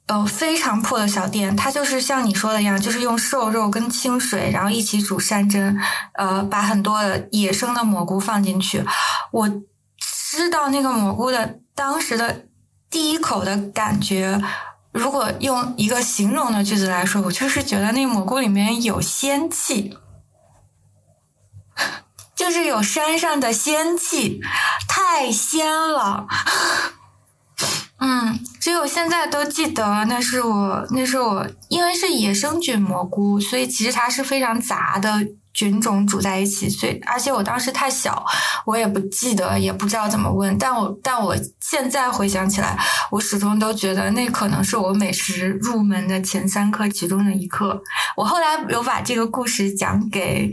呃非常破的小店，它就是像你说的一样，就是用瘦肉跟清水，然后一起煮山珍，呃，把很多的野生的蘑菇放进去，我吃到那个蘑菇的当时的第一口的感觉。如果用一个形容的句子来说，我就是觉得那蘑菇里面有仙气，[LAUGHS] 就是有山上的仙气，太仙了。[LAUGHS] 嗯，所以我现在都记得，那是我，那是我，因为是野生菌蘑菇，所以其实它是非常杂的。菌种煮在一起，所以而且我当时太小，我也不记得，也不知道怎么问。但我但我现在回想起来，我始终都觉得那可能是我美食入门的前三课其中的一课。我后来有把这个故事讲给，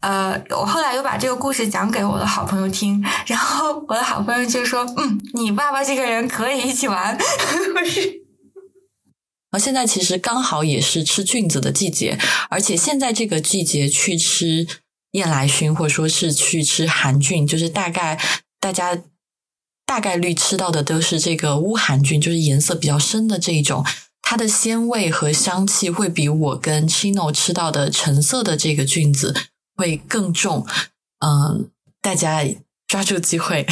呃，我后来又把这个故事讲给我的好朋友听，然后我的好朋友就说：“嗯，你爸爸这个人可以一起玩。” [LAUGHS] 而现在其实刚好也是吃菌子的季节，而且现在这个季节去吃燕来熏，或者说是去吃寒菌，就是大概大家大概率吃到的都是这个乌寒菌，就是颜色比较深的这一种，它的鲜味和香气会比我跟 Chino 吃到的橙色的这个菌子会更重。嗯，大家抓住机会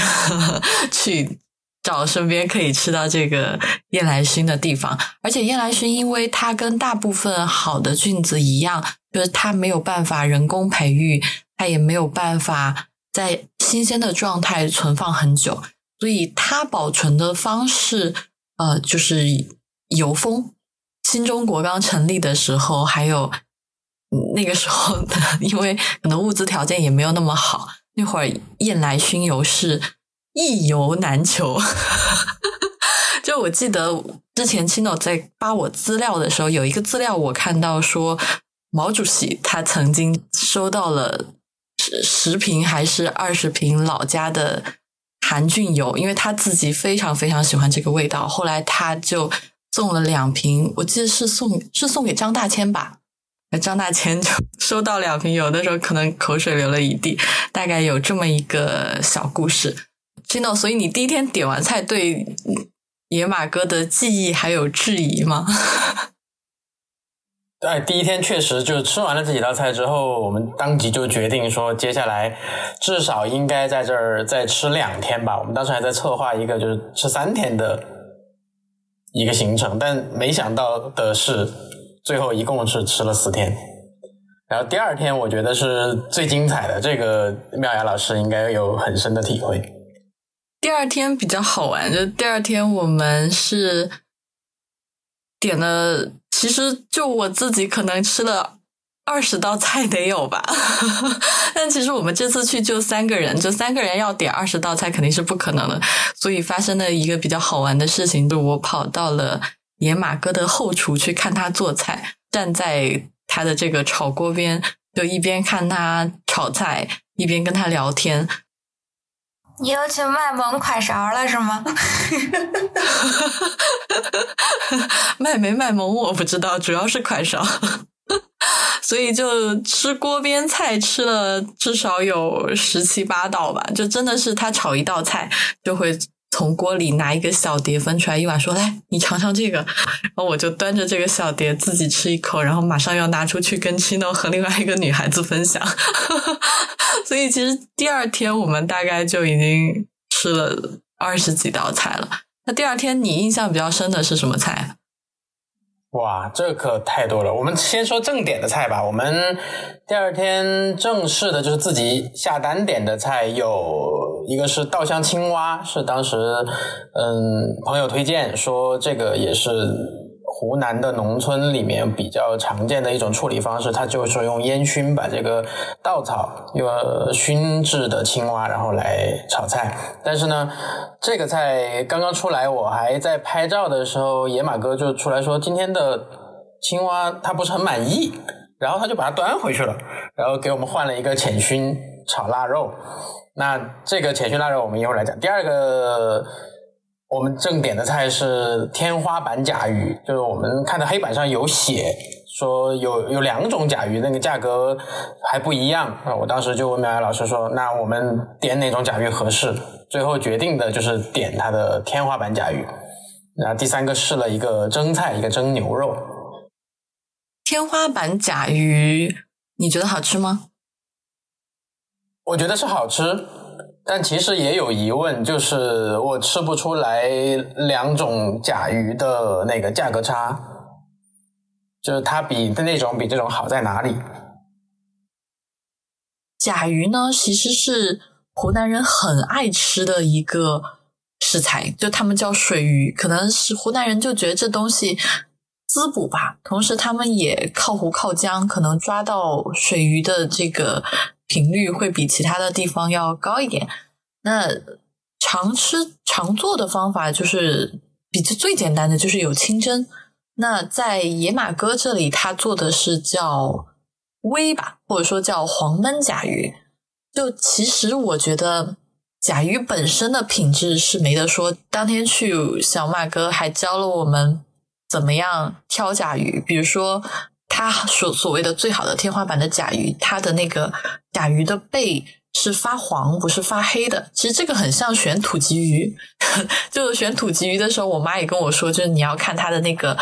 [LAUGHS] 去。找身边可以吃到这个燕来熏的地方，而且燕来熏，因为它跟大部分好的菌子一样，就是它没有办法人工培育，它也没有办法在新鲜的状态存放很久，所以它保存的方式，呃，就是油封。新中国刚成立的时候，还有那个时候的，因为可能物资条件也没有那么好，那会儿燕来熏油是。一油难求，[LAUGHS] 就我记得之前青岛在发我资料的时候，有一个资料我看到说，毛主席他曾经收到了十十瓶还是二十瓶老家的韩俊油，因为他自己非常非常喜欢这个味道，后来他就送了两瓶，我记得是送是送给张大千吧。张大千就 [LAUGHS] 收到两瓶，油的时候可能口水流了一地，大概有这么一个小故事。听到所以你第一天点完菜，对野马哥的记忆还有质疑吗？[LAUGHS] 哎，第一天确实就吃完了这几道菜之后，我们当即就决定说，接下来至少应该在这儿再吃两天吧。我们当时还在策划一个就是吃三天的一个行程，但没想到的是。最后一共是吃了四天，然后第二天我觉得是最精彩的，这个妙雅老师应该有很深的体会。第二天比较好玩，就第二天我们是点了，其实就我自己可能吃了二十道菜得有吧，[LAUGHS] 但其实我们这次去就三个人，就三个人要点二十道菜肯定是不可能的，所以发生了一个比较好玩的事情，就我跑到了。野马哥的后厨去看他做菜，站在他的这个炒锅边，就一边看他炒菜，一边跟他聊天。你又去卖萌快勺了是吗？[LAUGHS] 卖没卖萌我不知道，主要是快勺。[LAUGHS] 所以就吃锅边菜，吃了至少有十七八道吧。就真的是他炒一道菜就会。从锅里拿一个小碟分出来一碗，说：“来，你尝尝这个。”然后我就端着这个小碟自己吃一口，然后马上要拿出去跟 Chino 和另外一个女孩子分享。[LAUGHS] 所以其实第二天我们大概就已经吃了二十几道菜了。那第二天你印象比较深的是什么菜？哇，这可太多了。我们先说正点的菜吧。我们第二天正式的就是自己下单点的菜，有一个是稻香青蛙，是当时嗯朋友推荐说这个也是。湖南的农村里面比较常见的一种处理方式，它就是用烟熏把这个稻草用熏制的青蛙，然后来炒菜。但是呢，这个菜刚刚出来，我还在拍照的时候，野马哥就出来说今天的青蛙他不是很满意，然后他就把它端回去了，然后给我们换了一个浅熏炒腊肉。那这个浅熏腊肉我们一会儿来讲。第二个。我们正点的菜是天花板甲鱼，就是我们看到黑板上有写说有有两种甲鱼，那个价格还不一样啊。我当时就问苗苗老师说：“那我们点哪种甲鱼合适？”最后决定的就是点它的天花板甲鱼。然后第三个试了一个蒸菜，一个蒸牛肉。天花板甲鱼，你觉得好吃吗？我觉得是好吃。但其实也有疑问，就是我吃不出来两种甲鱼的那个价格差，就是它比那种比这种好在哪里？甲鱼呢，其实是湖南人很爱吃的一个食材，就他们叫水鱼，可能是湖南人就觉得这东西滋补吧，同时他们也靠湖靠江，可能抓到水鱼的这个。频率会比其他的地方要高一点。那常吃常做的方法就是比这最简单的，就是有清蒸。那在野马哥这里，他做的是叫煨吧，或者说叫黄焖甲鱼。就其实我觉得甲鱼本身的品质是没得说。当天去小马哥还教了我们怎么样挑甲鱼，比如说。他所所谓的最好的天花板的甲鱼，它的那个甲鱼的背是发黄，不是发黑的。其实这个很像选土鲫鱼，[LAUGHS] 就是选土鲫鱼的时候，我妈也跟我说，就是你要看它的那个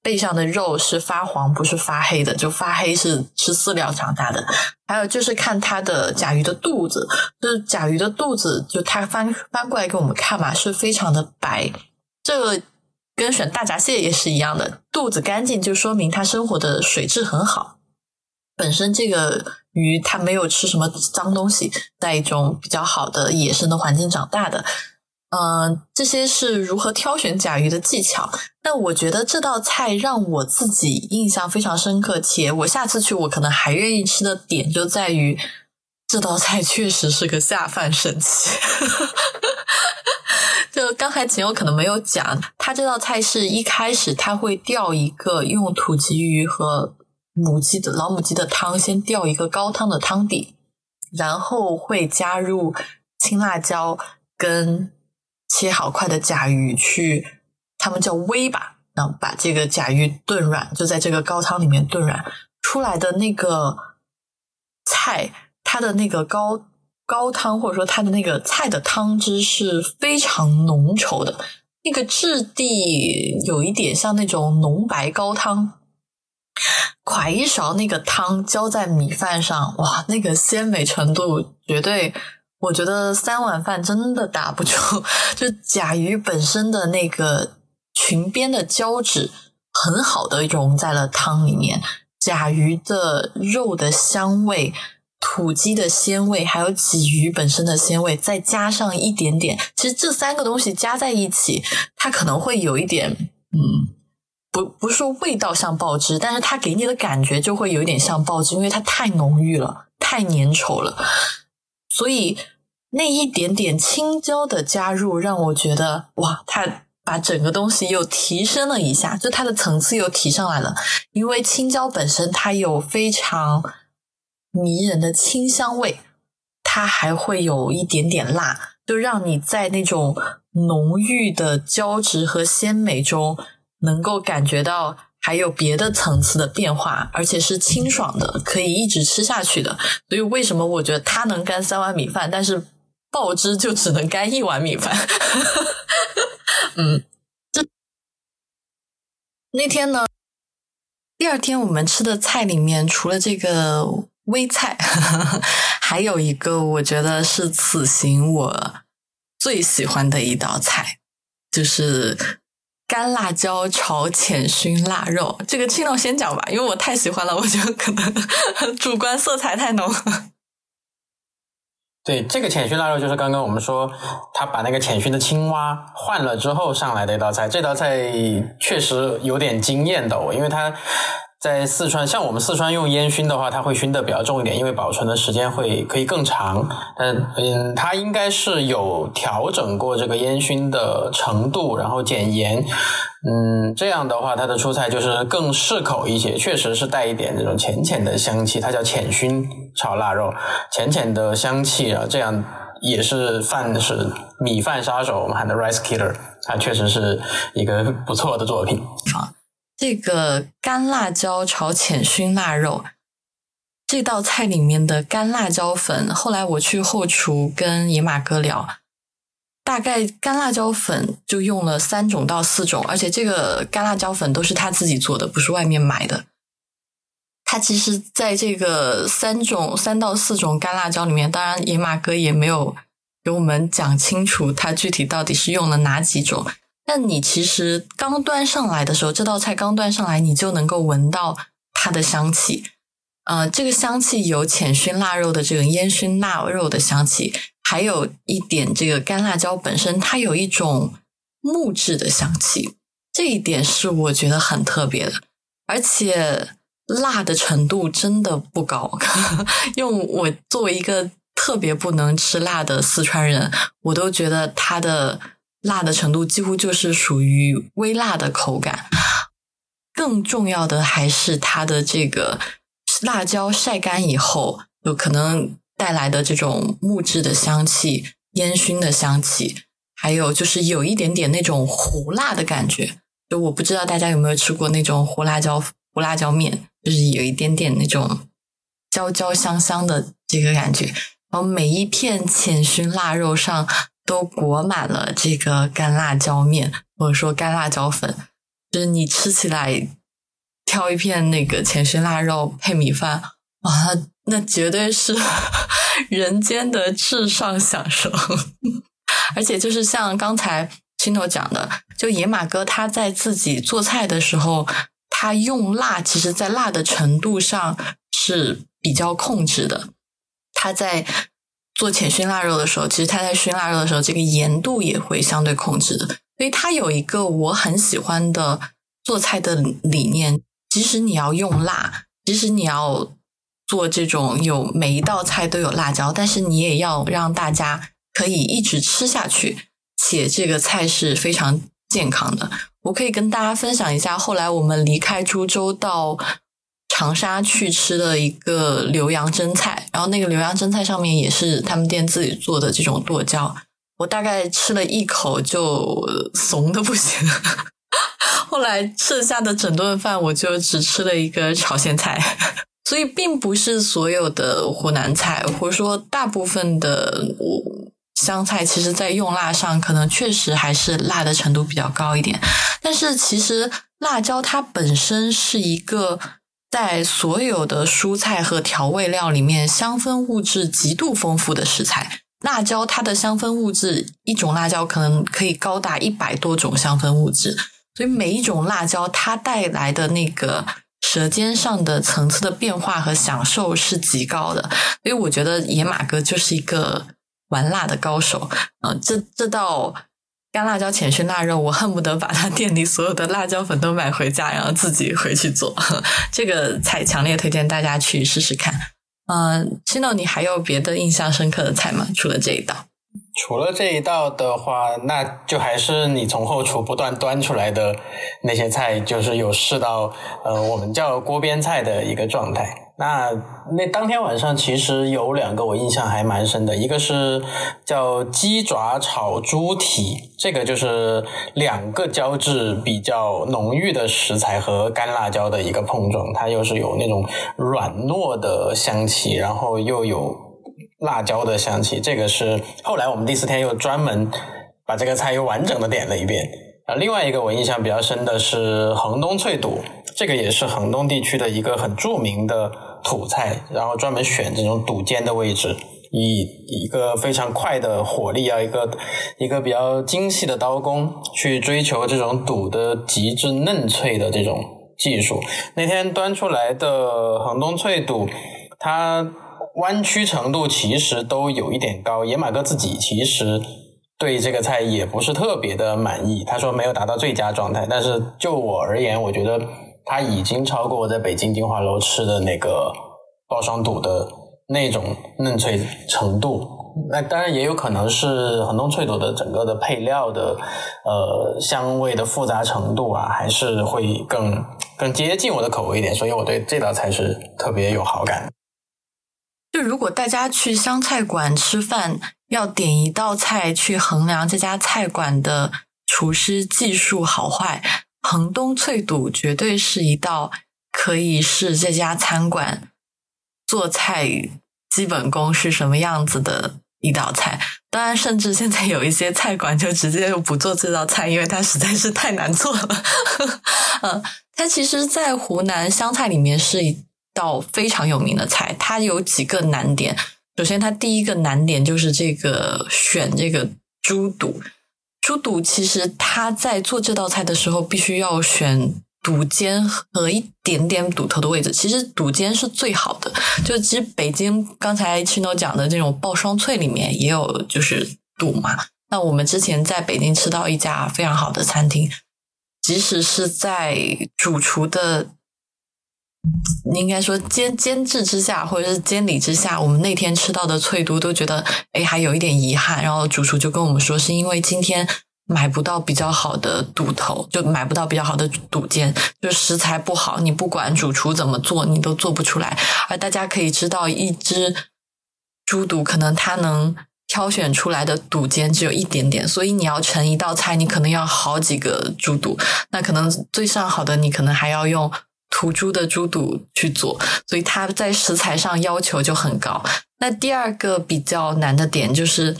背上的肉是发黄，不是发黑的。就发黑是吃饲料长大的。还有就是看它的甲鱼的肚子，就是甲鱼的肚子，就它翻翻过来给我们看嘛，是非常的白。这个。跟选大闸蟹也是一样的，肚子干净就说明它生活的水质很好。本身这个鱼它没有吃什么脏东西，在一种比较好的野生的环境长大的。嗯，这些是如何挑选甲鱼的技巧。但我觉得这道菜让我自己印象非常深刻，且我下次去我可能还愿意吃的点就在于这道菜确实是个下饭神器。[LAUGHS] 就刚才秦友可能没有讲，他这道菜是一开始他会吊一个用土鲫鱼和母鸡的老母鸡的汤，先吊一个高汤的汤底，然后会加入青辣椒跟切好块的甲鱼去，他们叫煨吧，然后把这个甲鱼炖软，就在这个高汤里面炖软出来的那个菜，它的那个高高汤或者说它的那个菜的汤汁是非常浓稠的，那个质地有一点像那种浓白高汤。㧟一勺那个汤浇在米饭上，哇，那个鲜美程度绝对，我觉得三碗饭真的打不住。就甲鱼本身的那个裙边的胶质很好的融在了汤里面，甲鱼的肉的香味、土鸡的鲜味，还有鲫鱼本身的鲜味，再加上一点点，其实这三个东西加在一起，它可能会有一点，嗯。不不是说味道像爆汁，但是它给你的感觉就会有一点像爆汁，因为它太浓郁了，太粘稠了。所以那一点点青椒的加入，让我觉得哇，它把整个东西又提升了一下，就它的层次又提上来了。因为青椒本身它有非常迷人的清香味，它还会有一点点辣，就让你在那种浓郁的胶质和鲜美中。能够感觉到还有别的层次的变化，而且是清爽的，可以一直吃下去的。所以为什么我觉得它能干三碗米饭，但是爆汁就只能干一碗米饭？[LAUGHS] 嗯，这那天呢，第二天我们吃的菜里面，除了这个微菜，[LAUGHS] 还有一个我觉得是此行我最喜欢的一道菜，就是。干辣椒炒浅熏腊肉，这个青豆先讲吧，因为我太喜欢了，我觉得可能 [LAUGHS] 主观色彩太浓。[LAUGHS] 对，这个浅熏腊肉就是刚刚我们说他把那个浅熏的青蛙换了之后上来的一道菜，这道菜确实有点惊艳的我，因为它。在四川，像我们四川用烟熏的话，它会熏的比较重一点，因为保存的时间会可以更长。但嗯，它应该是有调整过这个烟熏的程度，然后减盐。嗯，这样的话，它的出菜就是更适口一些，确实是带一点这种浅浅的香气。它叫浅熏炒腊肉，浅浅的香气啊，这样也是饭是米饭杀手，我们喊的 rice killer，它确实是一个不错的作品。好。这个干辣椒炒浅熏腊肉，这道菜里面的干辣椒粉，后来我去后厨跟野马哥聊，大概干辣椒粉就用了三种到四种，而且这个干辣椒粉都是他自己做的，不是外面买的。他其实在这个三种三到四种干辣椒里面，当然野马哥也没有给我们讲清楚，他具体到底是用了哪几种。但你其实刚端上来的时候，这道菜刚端上来，你就能够闻到它的香气。呃，这个香气有浅熏腊肉的这种烟熏腊肉的香气，还有一点这个干辣椒本身，它有一种木质的香气。这一点是我觉得很特别的，而且辣的程度真的不高。[LAUGHS] 用我作为一个特别不能吃辣的四川人，我都觉得它的。辣的程度几乎就是属于微辣的口感，更重要的还是它的这个辣椒晒干以后，有可能带来的这种木质的香气、烟熏的香气，还有就是有一点点那种胡辣的感觉。就我不知道大家有没有吃过那种胡辣椒胡辣椒面，就是有一点点那种焦焦香香的这个感觉。然后每一片浅熏腊肉上。都裹满了这个干辣椒面，或者说干辣椒粉，就是你吃起来挑一片那个前熏腊肉配米饭，哇，那绝对是 [LAUGHS] 人间的至上享受。[LAUGHS] 而且就是像刚才青头讲的，就野马哥他在自己做菜的时候，他用辣，其实在辣的程度上是比较控制的，他在。做浅熏腊肉的时候，其实他在熏腊肉的时候，这个盐度也会相对控制的。所以他有一个我很喜欢的做菜的理念：，即使你要用辣，即使你要做这种有每一道菜都有辣椒，但是你也要让大家可以一直吃下去，且这个菜是非常健康的。我可以跟大家分享一下，后来我们离开株洲到。长沙去吃的一个浏阳蒸菜，然后那个浏阳蒸菜上面也是他们店自己做的这种剁椒，我大概吃了一口就怂的不行。后来剩下的整顿饭，我就只吃了一个炒咸菜。所以，并不是所有的湖南菜，或者说大部分的湘菜，其实在用辣上，可能确实还是辣的程度比较高一点。但是，其实辣椒它本身是一个在所有的蔬菜和调味料里面香氛物质极度丰富的食材。辣椒它的香氛物质，一种辣椒可能可以高达一百多种香氛物质。所以，每一种辣椒它带来的那个。舌尖上的层次的变化和享受是极高的，所以我觉得野马哥就是一个玩辣的高手。嗯，这这道干辣椒浅熏腊肉，我恨不得把他店里所有的辣椒粉都买回家，然后自己回去做。[LAUGHS] 这个菜强烈推荐大家去试试看。嗯，Chino，你还有别的印象深刻的菜吗？除了这一道？除了这一道的话，那就还是你从后厨不断端出来的那些菜，就是有试到呃，我们叫锅边菜的一个状态。那那当天晚上其实有两个我印象还蛮深的，一个是叫鸡爪炒猪蹄，这个就是两个胶质比较浓郁的食材和干辣椒的一个碰撞，它又是有那种软糯的香气，然后又有。辣椒的香气，这个是后来我们第四天又专门把这个菜又完整的点了一遍。啊，另外一个我印象比较深的是衡东脆肚，这个也是衡东地区的一个很著名的土菜，然后专门选这种肚尖的位置，以一个非常快的火力啊，一个一个比较精细的刀工去追求这种肚的极致嫩脆的这种技术。那天端出来的衡东脆肚，它。弯曲程度其实都有一点高，野马哥自己其实对这个菜也不是特别的满意。他说没有达到最佳状态，但是就我而言，我觉得它已经超过我在北京金华楼吃的那个爆双肚的那种嫩脆程度。那当然也有可能是衡东脆肚的整个的配料的呃香味的复杂程度啊，还是会更更接近我的口味一点，所以我对这道菜是特别有好感。就如果大家去湘菜馆吃饭，要点一道菜去衡量这家菜馆的厨师技术好坏，衡东脆肚绝对是一道可以是这家餐馆做菜基本功是什么样子的一道菜。当然，甚至现在有一些菜馆就直接就不做这道菜，因为它实在是太难做了。[LAUGHS] 嗯，它其实，在湖南湘菜里面是一。道非常有名的菜，它有几个难点。首先，它第一个难点就是这个选这个猪肚。猪肚其实它在做这道菜的时候，必须要选肚尖和一点点肚头的位置。其实肚尖是最好的。就其实北京刚才青豆讲的这种爆双脆里面也有就是肚嘛。那我们之前在北京吃到一家非常好的餐厅，即使是在主厨的。应该说监监制之下，或者是监理之下，我们那天吃到的脆肚都觉得，哎，还有一点遗憾。然后主厨就跟我们说，是因为今天买不到比较好的肚头，就买不到比较好的肚尖，就食材不好，你不管主厨怎么做，你都做不出来。而大家可以知道，一只猪肚可能它能挑选出来的肚尖只有一点点，所以你要成一道菜，你可能要好几个猪肚。那可能最上好的，你可能还要用。土猪的猪肚去做，所以它在食材上要求就很高。那第二个比较难的点就是，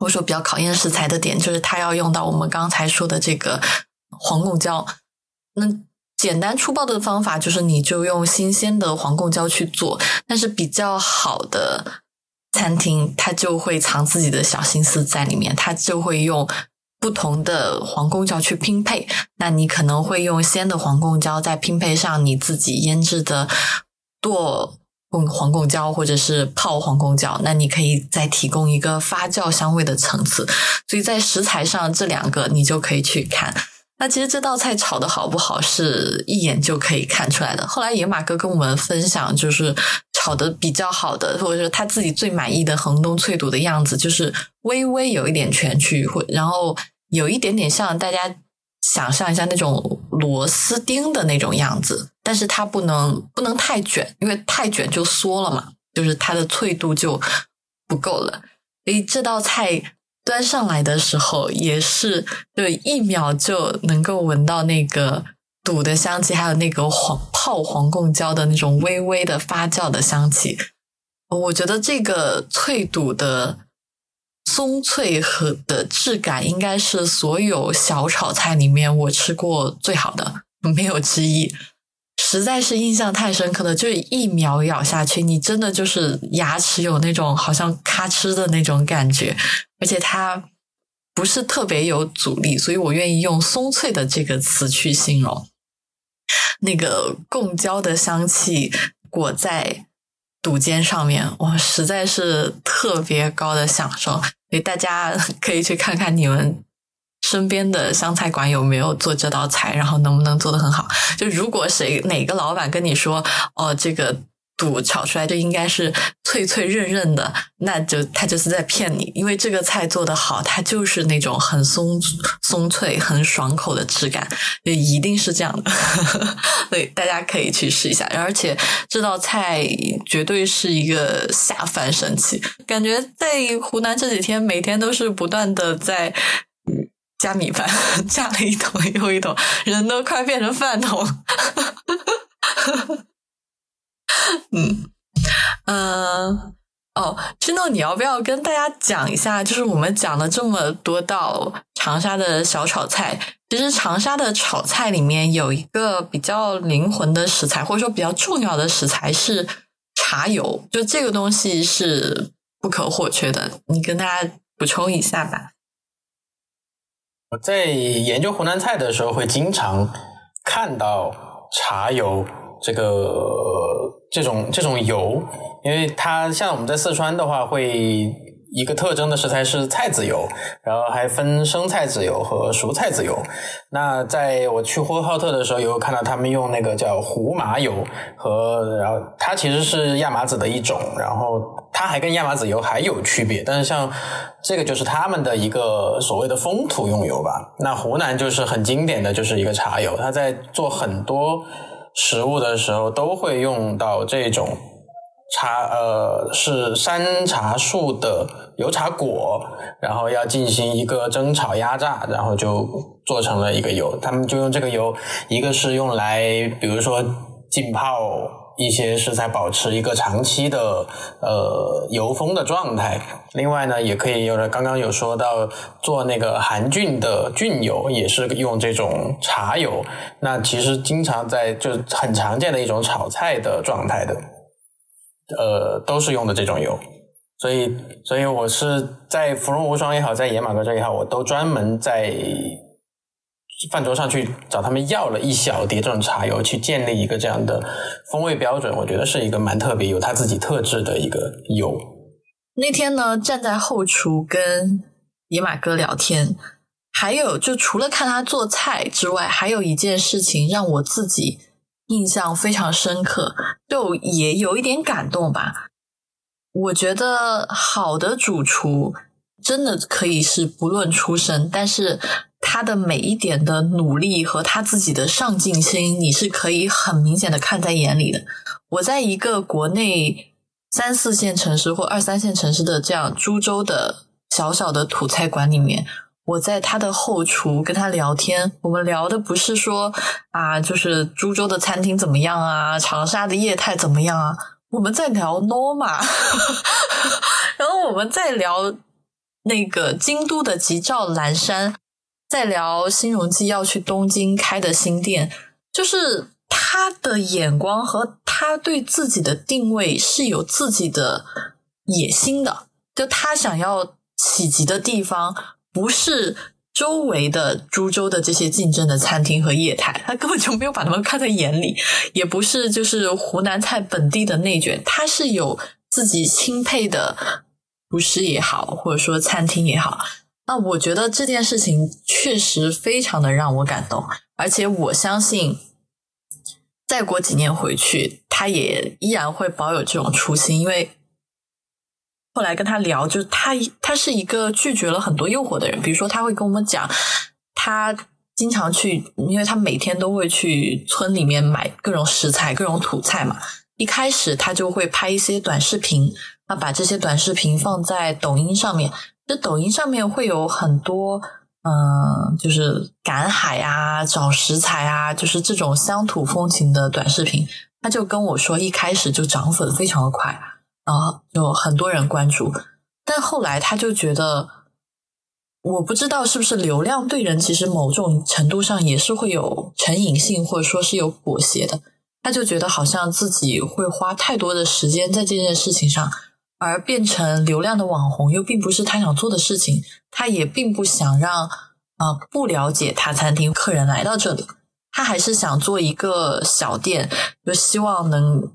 我说比较考验食材的点，就是它要用到我们刚才说的这个黄贡椒。那简单粗暴的方法就是，你就用新鲜的黄贡椒去做。但是比较好的餐厅，它就会藏自己的小心思在里面，它就会用。不同的黄贡椒去拼配，那你可能会用鲜的黄贡椒，再拼配上你自己腌制的剁贡黄贡椒或者是泡黄贡椒，那你可以再提供一个发酵香味的层次。所以在食材上这两个你就可以去看。那其实这道菜炒的好不好，是一眼就可以看出来的。后来野马哥跟我们分享，就是炒的比较好的，或者是他自己最满意的衡东脆肚的样子，就是微微有一点全去，或然后有一点点像大家想象一下那种螺丝钉的那种样子，但是它不能不能太卷，因为太卷就缩了嘛，就是它的脆度就不够了。所以这道菜。端上来的时候，也是就一秒就能够闻到那个肚的香气，还有那个黄泡黄贡椒的那种微微的发酵的香气。我觉得这个脆肚的松脆和的质感，应该是所有小炒菜里面我吃过最好的，没有之一。实在是印象太深刻了，就一秒咬下去，你真的就是牙齿有那种好像咔哧的那种感觉，而且它不是特别有阻力，所以我愿意用松脆的这个词去形容。那个贡胶的香气裹在肚尖上面，哇，实在是特别高的享受，所以大家可以去看看你们。身边的湘菜馆有没有做这道菜？然后能不能做得很好？就如果谁哪个老板跟你说，哦，这个肚炒出来就应该是脆脆韧韧的，那就他就是在骗你。因为这个菜做得好，它就是那种很松松脆、很爽口的质感，就一定是这样的。[LAUGHS] 所以大家可以去试一下。而且这道菜绝对是一个下饭神器，感觉在湖南这几天每天都是不断的在。加米饭，[LAUGHS] 加了一桶又一桶，人都快变成饭桶。[LAUGHS] 嗯嗯哦，知诺，你要不要跟大家讲一下？就是我们讲了这么多道长沙的小炒菜，其实长沙的炒菜里面有一个比较灵魂的食材，或者说比较重要的食材是茶油，就这个东西是不可或缺的。你跟大家补充一下吧。我在研究湖南菜的时候，会经常看到茶油这个这种这种油，因为它像我们在四川的话会。一个特征的食材是菜籽油，然后还分生菜籽油和熟菜籽油。那在我去呼和浩特的时候，有看到他们用那个叫胡麻油，和然后它其实是亚麻籽的一种，然后它还跟亚麻籽油还有区别。但是像这个就是他们的一个所谓的风土用油吧。那湖南就是很经典的就是一个茶油，它在做很多食物的时候都会用到这种。茶呃是山茶树的油茶果，然后要进行一个蒸炒压榨，然后就做成了一个油。他们就用这个油，一个是用来比如说浸泡一些食材，保持一个长期的呃油封的状态。另外呢，也可以用了刚刚有说到做那个含菌的菌油，也是用这种茶油。那其实经常在就很常见的一种炒菜的状态的。呃，都是用的这种油，所以，所以我是在芙蓉无双也好，在野马哥这也好，我都专门在饭桌上去找他们要了一小碟这种茶油，去建立一个这样的风味标准。我觉得是一个蛮特别、有他自己特质的一个油。那天呢，站在后厨跟野马哥聊天，还有就除了看他做菜之外，还有一件事情让我自己。印象非常深刻，就也有一点感动吧。我觉得好的主厨真的可以是不论出身，但是他的每一点的努力和他自己的上进心，你是可以很明显的看在眼里的。我在一个国内三四线城市或二三线城市的这样株洲的小小的土菜馆里面。我在他的后厨跟他聊天，我们聊的不是说啊，就是株洲的餐厅怎么样啊，长沙的业态怎么样啊，我们在聊 Norma，[LAUGHS] 然后我们在聊那个京都的吉兆蓝山，在聊新荣记要去东京开的新店，就是他的眼光和他对自己的定位是有自己的野心的，就他想要企及的地方。不是周围的株洲的这些竞争的餐厅和业态，他根本就没有把他们看在眼里；也不是就是湖南菜本地的内卷，他是有自己钦佩的厨师也好，或者说餐厅也好。那我觉得这件事情确实非常的让我感动，而且我相信再过几年回去，他也依然会保有这种初心，因为。后来跟他聊，就是他他是一个拒绝了很多诱惑的人。比如说，他会跟我们讲，他经常去，因为他每天都会去村里面买各种食材、各种土菜嘛。一开始他就会拍一些短视频，那把这些短视频放在抖音上面，这抖音上面会有很多，嗯，就是赶海啊、找食材啊，就是这种乡土风情的短视频。他就跟我说，一开始就涨粉非常的快，然后就很多人关注。但后来他就觉得，我不知道是不是流量对人其实某种程度上也是会有成瘾性，或者说是有裹挟的。他就觉得好像自己会花太多的时间在这件事情上，而变成流量的网红又并不是他想做的事情。他也并不想让啊不了解他餐厅客人来到这里。他还是想做一个小店，就希望能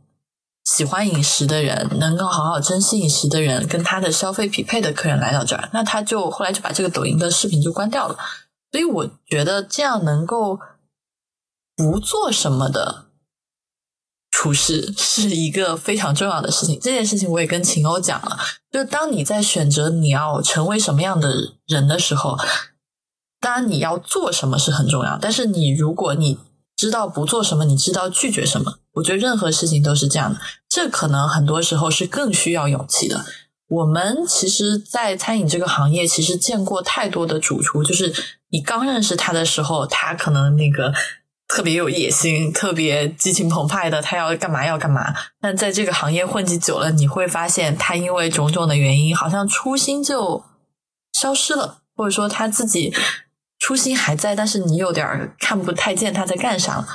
喜欢饮食的人，能够好好珍惜饮食的人，跟他的消费匹配的客人来到这儿。那他就后来就把这个抖音的视频就关掉了。所以我觉得这样能够不做什么的厨师是一个非常重要的事情。这件事情我也跟秦欧讲了，就当你在选择你要成为什么样的人的时候。当然，你要做什么是很重要，但是你如果你知道不做什么，你知道拒绝什么，我觉得任何事情都是这样的。这可能很多时候是更需要勇气的。我们其实，在餐饮这个行业，其实见过太多的主厨，就是你刚认识他的时候，他可能那个特别有野心，特别激情澎湃的，他要干嘛要干嘛。但在这个行业混迹久了，你会发现他因为种种的原因，好像初心就消失了，或者说他自己。初心还在，但是你有点看不太见他在干啥。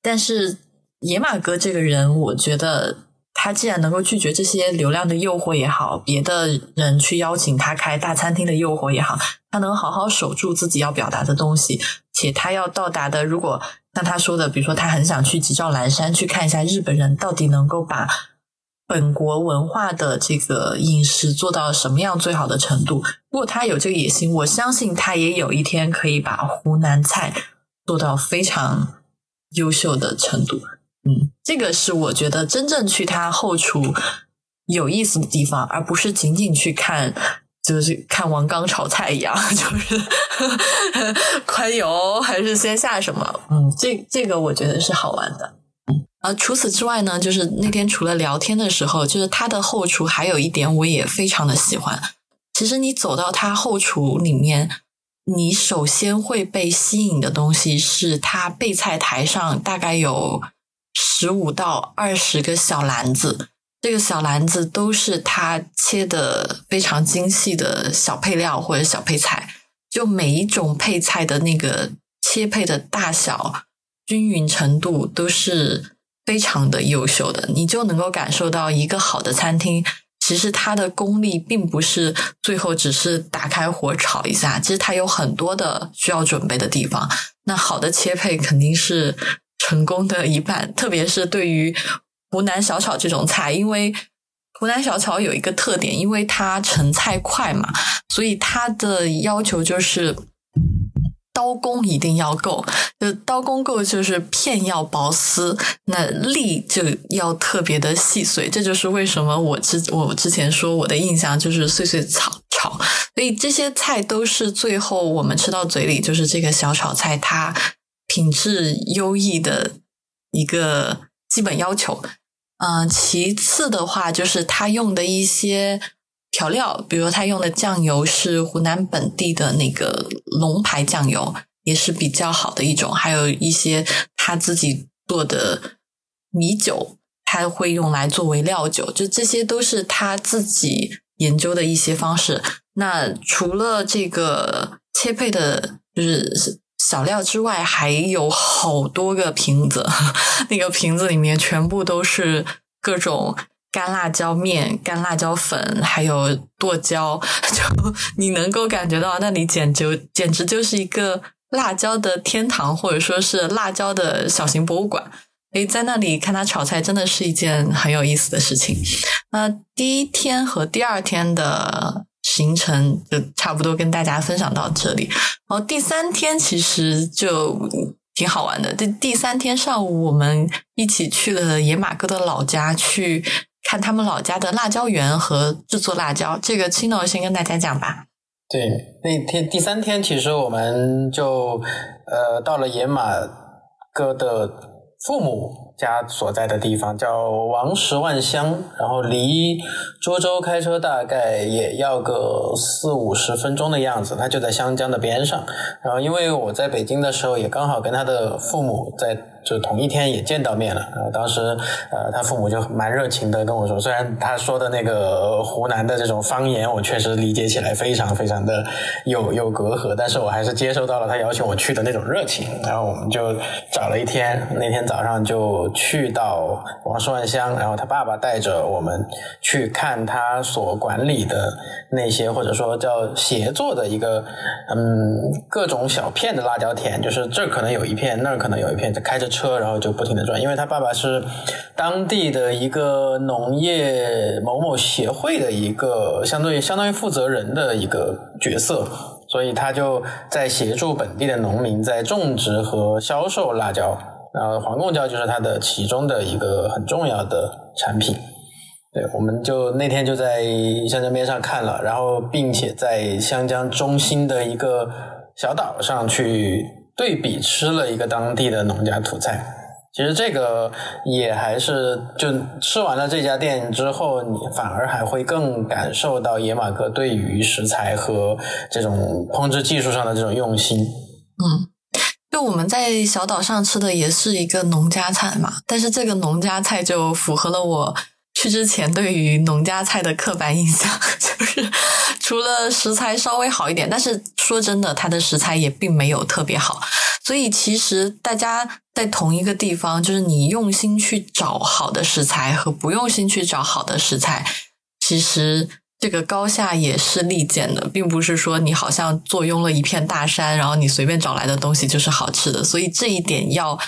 但是野马哥这个人，我觉得他既然能够拒绝这些流量的诱惑也好，别的人去邀请他开大餐厅的诱惑也好，他能好好守住自己要表达的东西，且他要到达的，如果像他说的，比如说他很想去吉兆兰山去看一下日本人到底能够把。本国文化的这个饮食做到什么样最好的程度？如果他有这个野心，我相信他也有一天可以把湖南菜做到非常优秀的程度。嗯，这个是我觉得真正去他后厨有意思的地方，而不是仅仅去看，就是看王刚炒菜一样，[LAUGHS] 就是宽油还是先下什么？嗯，这这个我觉得是好玩的。嗯，啊，除此之外呢，就是那天除了聊天的时候，就是他的后厨还有一点我也非常的喜欢。其实你走到他后厨里面，你首先会被吸引的东西是他备菜台上大概有十五到二十个小篮子，这个小篮子都是他切的非常精细的小配料或者小配菜，就每一种配菜的那个切配的大小、均匀程度都是。非常的优秀的，你就能够感受到一个好的餐厅，其实它的功力并不是最后只是打开火炒一下，其实它有很多的需要准备的地方。那好的切配肯定是成功的一半，特别是对于湖南小炒这种菜，因为湖南小炒有一个特点，因为它成菜快嘛，所以它的要求就是。刀工一定要够，就刀工够，就是片要薄丝，那粒就要特别的细碎。这就是为什么我之我之前说我的印象就是碎碎炒炒，所以这些菜都是最后我们吃到嘴里，就是这个小炒菜它品质优异的一个基本要求。嗯，其次的话就是它用的一些。调料，比如他用的酱油是湖南本地的那个龙牌酱油，也是比较好的一种。还有一些他自己做的米酒，他会用来作为料酒，就这些都是他自己研究的一些方式。那除了这个切配的，就是小料之外，还有好多个瓶子，[LAUGHS] 那个瓶子里面全部都是各种。干辣椒面、干辣椒粉，还有剁椒，[LAUGHS] 就你能够感觉到那里简直简直就是一个辣椒的天堂，或者说是辣椒的小型博物馆。诶，在那里看他炒菜，真的是一件很有意思的事情。那第一天和第二天的行程就差不多跟大家分享到这里。然后第三天其实就挺好玩的。第第三天上午，我们一起去了野马哥的老家去。看他们老家的辣椒园和制作辣椒，这个青岛先跟大家讲吧。对，那天第三天，其实我们就呃到了野马哥的父母家所在的地方，叫王石万乡，然后离涿州开车大概也要个四五十分钟的样子，他就在湘江的边上。然后因为我在北京的时候，也刚好跟他的父母在。就同一天也见到面了，然后当时呃他父母就蛮热情的跟我说，虽然他说的那个湖南的这种方言我确实理解起来非常非常的有有隔阂，但是我还是接受到了他邀请我去的那种热情，然后我们就找了一天，那天早上就去到王石万乡，然后他爸爸带着我们去看他所管理的那些或者说叫协作的一个嗯各种小片的辣椒田，就是这可能有一片，那儿可能有一片，就开着。车，然后就不停的转，因为他爸爸是当地的一个农业某某协会的一个相对相当于负责人的一个角色，所以他就在协助本地的农民在种植和销售辣椒，然后黄贡椒就是他的其中的一个很重要的产品。对，我们就那天就在湘江边上看了，然后并且在湘江中心的一个小岛上去。对比吃了一个当地的农家土菜，其实这个也还是就吃完了这家店之后，你反而还会更感受到野马哥对于食材和这种烹制技术上的这种用心。嗯，就我们在小岛上吃的也是一个农家菜嘛，但是这个农家菜就符合了我。去之前对于农家菜的刻板印象，[LAUGHS] 就是除了食材稍微好一点，但是说真的，它的食材也并没有特别好。所以其实大家在同一个地方，就是你用心去找好的食材和不用心去找好的食材，其实这个高下也是立见的，并不是说你好像坐拥了一片大山，然后你随便找来的东西就是好吃的。所以这一点要。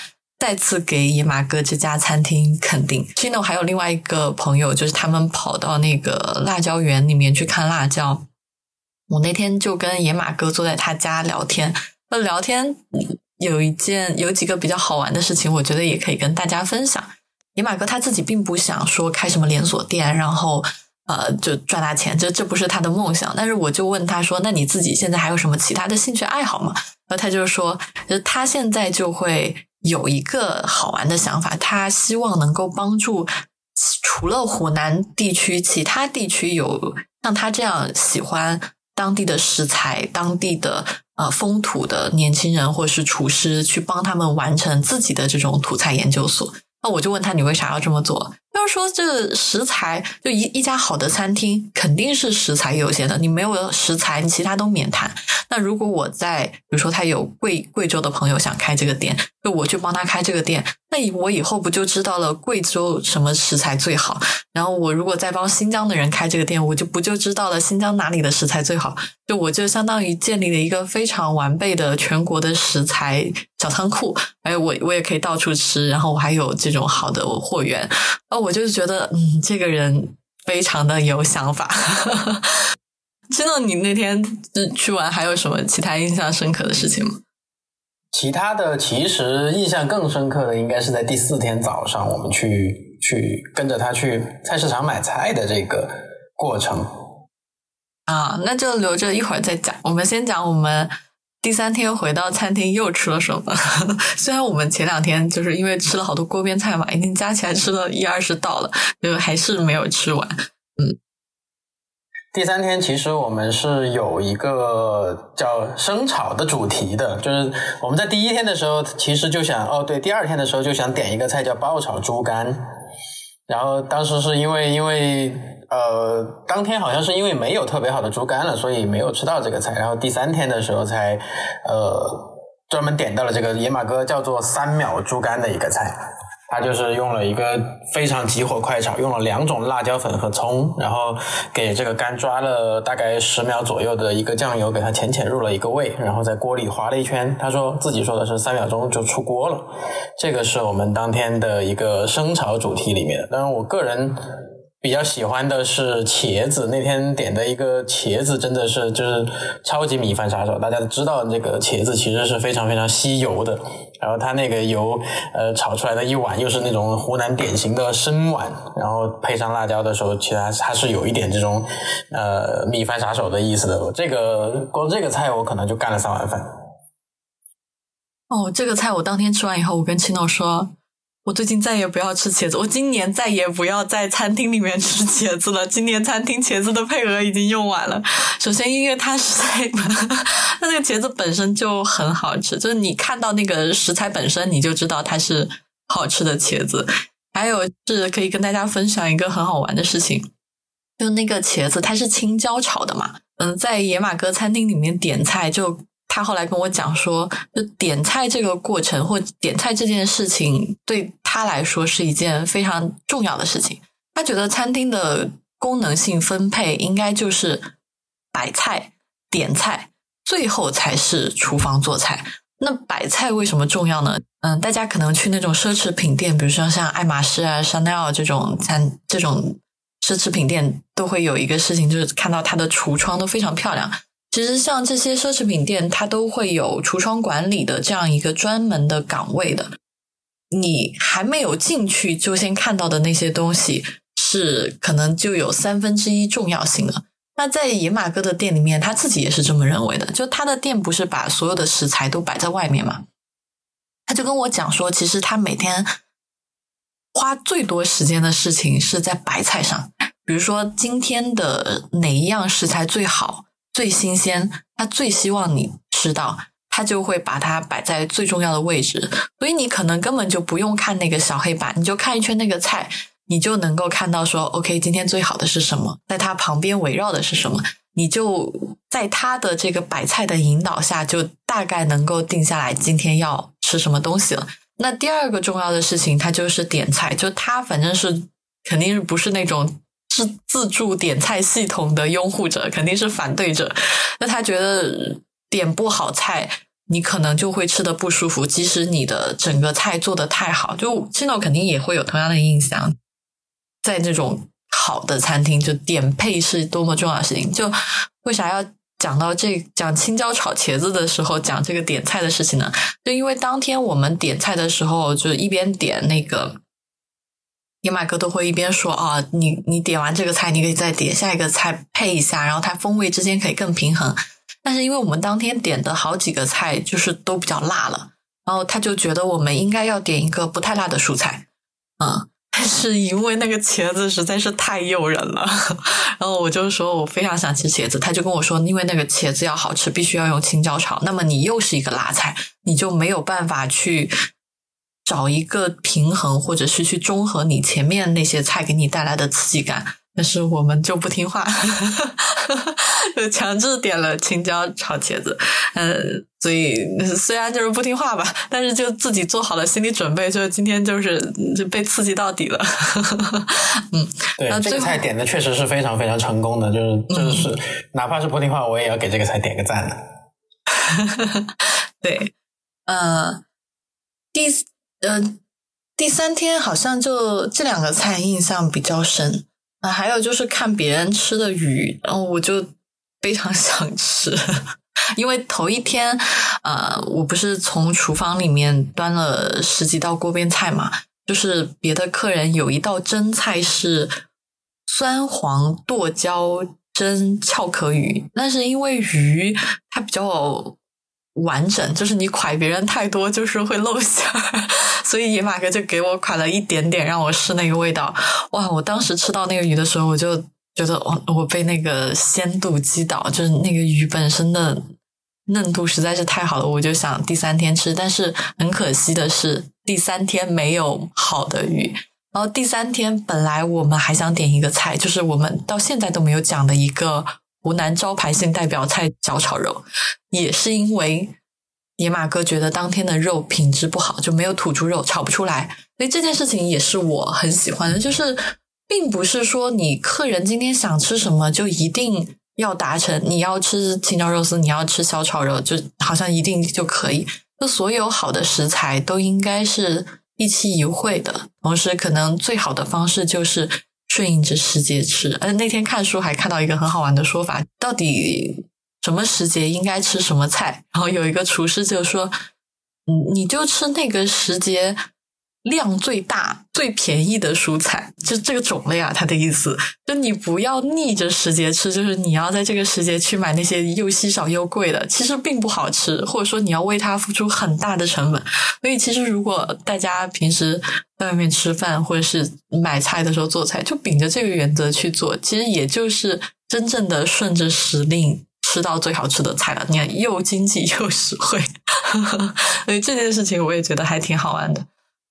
再次给野马哥这家餐厅肯定。Chino 还有另外一个朋友，就是他们跑到那个辣椒园里面去看辣椒。我那天就跟野马哥坐在他家聊天，那聊天有一件有几个比较好玩的事情，我觉得也可以跟大家分享。野马哥他自己并不想说开什么连锁店，然后呃就赚大钱，这这不是他的梦想。但是我就问他说：“那你自己现在还有什么其他的兴趣爱好吗？”然后他就说：“就他现在就会。”有一个好玩的想法，他希望能够帮助除了湖南地区，其他地区有像他这样喜欢当地的食材、当地的呃风土的年轻人，或是厨师，去帮他们完成自己的这种土菜研究所。那我就问他，你为啥要这么做？要说这个食材，就一一家好的餐厅肯定是食材优先的。你没有食材，你其他都免谈。那如果我在，比如说他有贵贵州的朋友想开这个店，就我去帮他开这个店，那我以后不就知道了贵州什么食材最好？然后我如果再帮新疆的人开这个店，我就不就知道了新疆哪里的食材最好？就我就相当于建立了一个非常完备的全国的食材小仓库，哎，我我也可以到处吃，然后我还有这种好的货源，哦。我就是觉得，嗯，这个人非常的有想法。真的，你那天去玩还有什么其他印象深刻的事情吗？其他的，其实印象更深刻的应该是在第四天早上，我们去去跟着他去菜市场买菜的这个过程。啊，那就留着一会儿再讲。我们先讲我们。第三天回到餐厅又吃了什么？[LAUGHS] 虽然我们前两天就是因为吃了好多锅边菜嘛，已经加起来吃了一二十道了，就还是没有吃完。嗯，第三天其实我们是有一个叫生炒的主题的，就是我们在第一天的时候其实就想，哦对，第二天的时候就想点一个菜叫爆炒猪肝，然后当时是因为因为。呃，当天好像是因为没有特别好的猪肝了，所以没有吃到这个菜。然后第三天的时候才呃专门点到了这个野马哥叫做三秒猪肝的一个菜。他就是用了一个非常急火快炒，用了两种辣椒粉和葱，然后给这个肝抓了大概十秒左右的一个酱油，给它浅浅入了一个味，然后在锅里划了一圈。他说自己说的是三秒钟就出锅了。这个是我们当天的一个生炒主题里面。当然，我个人。比较喜欢的是茄子，那天点的一个茄子真的是就是超级米饭杀手。大家都知道，这个茄子其实是非常非常吸油的，然后它那个油呃炒出来的一碗又是那种湖南典型的生碗，然后配上辣椒的时候，其实它是有一点这种呃米饭杀手的意思的。这个光这个菜我可能就干了三碗饭。哦，这个菜我当天吃完以后，我跟青诺说。我最近再也不要吃茄子，我今年再也不要在餐厅里面吃茄子了。今年餐厅茄子的配额已经用完了。首先，因为它实在，它那个茄子本身就很好吃，就是你看到那个食材本身，你就知道它是好吃的茄子。还有是可以跟大家分享一个很好玩的事情，就那个茄子它是青椒炒的嘛，嗯，在野马哥餐厅里面点菜就。他后来跟我讲说，就点菜这个过程或点菜这件事情，对他来说是一件非常重要的事情。他觉得餐厅的功能性分配应该就是摆菜、点菜，最后才是厨房做菜。那摆菜为什么重要呢？嗯，大家可能去那种奢侈品店，比如说像爱马仕啊、香奈儿这种餐这种奢侈品店，都会有一个事情，就是看到它的橱窗都非常漂亮。其实像这些奢侈品店，它都会有橱窗管理的这样一个专门的岗位的。你还没有进去就先看到的那些东西，是可能就有三分之一重要性的。那在野马哥的店里面，他自己也是这么认为的。就他的店不是把所有的食材都摆在外面嘛？他就跟我讲说，其实他每天花最多时间的事情是在白菜上，比如说今天的哪一样食材最好。最新鲜，他最希望你吃到，他就会把它摆在最重要的位置。所以你可能根本就不用看那个小黑板，你就看一圈那个菜，你就能够看到说，OK，今天最好的是什么，在它旁边围绕的是什么，你就在他的这个摆菜的引导下，就大概能够定下来今天要吃什么东西了。那第二个重要的事情，它就是点菜，就他反正是肯定是不是那种。是自助点菜系统的拥护者，肯定是反对者。那他觉得点不好菜，你可能就会吃的不舒服。即使你的整个菜做的太好，就青岛肯定也会有同样的印象。在这种好的餐厅，就点配是多么重要的事情。就为啥要讲到这讲青椒炒茄子的时候讲这个点菜的事情呢？就因为当天我们点菜的时候，就一边点那个。野马哥都会一边说啊，你你点完这个菜，你可以再点下一个菜配一下，然后它风味之间可以更平衡。但是因为我们当天点的好几个菜就是都比较辣了，然后他就觉得我们应该要点一个不太辣的蔬菜，嗯，但是因为那个茄子实在是太诱人了，然后我就说我非常想吃茄子，他就跟我说，因为那个茄子要好吃，必须要用青椒炒，那么你又是一个辣菜，你就没有办法去。找一个平衡，或者是去中和你前面那些菜给你带来的刺激感，但是我们就不听话，[LAUGHS] 就强制点了青椒炒茄子。呃，所以虽然就是不听话吧，但是就自己做好了心理准备，就今天就是就被刺激到底了。[LAUGHS] 嗯，对，这个菜点的确实是非常非常成功的，就是就是哪怕是不听话，我也要给这个菜点个赞的。[LAUGHS] 对，呃，第。嗯，第三天好像就这两个菜印象比较深啊，还有就是看别人吃的鱼，然后我就非常 [LAUGHS] 想吃，[LAUGHS] 因为头一天啊，我不是从厨房里面端了十几道锅边菜嘛，就是别的客人有一道蒸菜是酸黄剁椒蒸壳壳鱼，但是因为鱼它比较。完整就是你蒯别人太多，就是会露馅儿，所以野马哥就给我款了一点点，让我试那个味道。哇！我当时吃到那个鱼的时候，我就觉得我我被那个鲜度击倒，就是那个鱼本身的嫩度实在是太好了。我就想第三天吃，但是很可惜的是第三天没有好的鱼。然后第三天本来我们还想点一个菜，就是我们到现在都没有讲的一个。湖南招牌性代表菜小炒肉，也是因为野马哥觉得当天的肉品质不好，就没有吐出肉，炒不出来。所以这件事情也是我很喜欢的，就是并不是说你客人今天想吃什么就一定要达成，你要吃青椒肉丝，你要吃小炒肉，就好像一定就可以。那所有好的食材都应该是一期一会的，同时可能最好的方式就是。顺应着时节吃，而那天看书还看到一个很好玩的说法，到底什么时节应该吃什么菜？[LAUGHS] 然后有一个厨师就说：“你你就吃那个时节量最大、最便宜的蔬菜，就这个种类啊，它的意思，就你不要逆着时节吃，就是你要在这个时节去买那些又稀少又贵的，其实并不好吃，或者说你要为它付出很大的成本。所以，其实如果大家平时在外面吃饭或者是买菜的时候做菜，就秉着这个原则去做，其实也就是真正的顺着时令吃到最好吃的菜了。你看，又经济又实惠，[LAUGHS] 所以这件事情我也觉得还挺好玩的。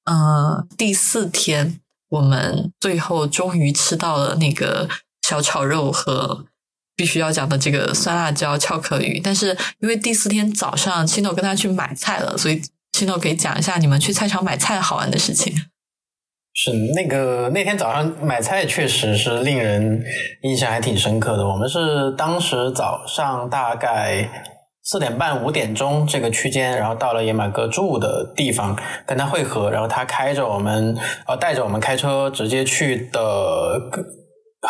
呃，第四天我们最后终于吃到了那个小炒肉和必须要讲的这个酸辣椒翘壳鱼，但是因为第四天早上青豆跟他去买菜了，所以青豆可以讲一下你们去菜场买菜好玩的事情。是那个那天早上买菜确实是令人印象还挺深刻的。我们是当时早上大概。四点半五点钟这个区间，然后到了野马哥住的地方跟他会合，然后他开着我们呃带着我们开车直接去的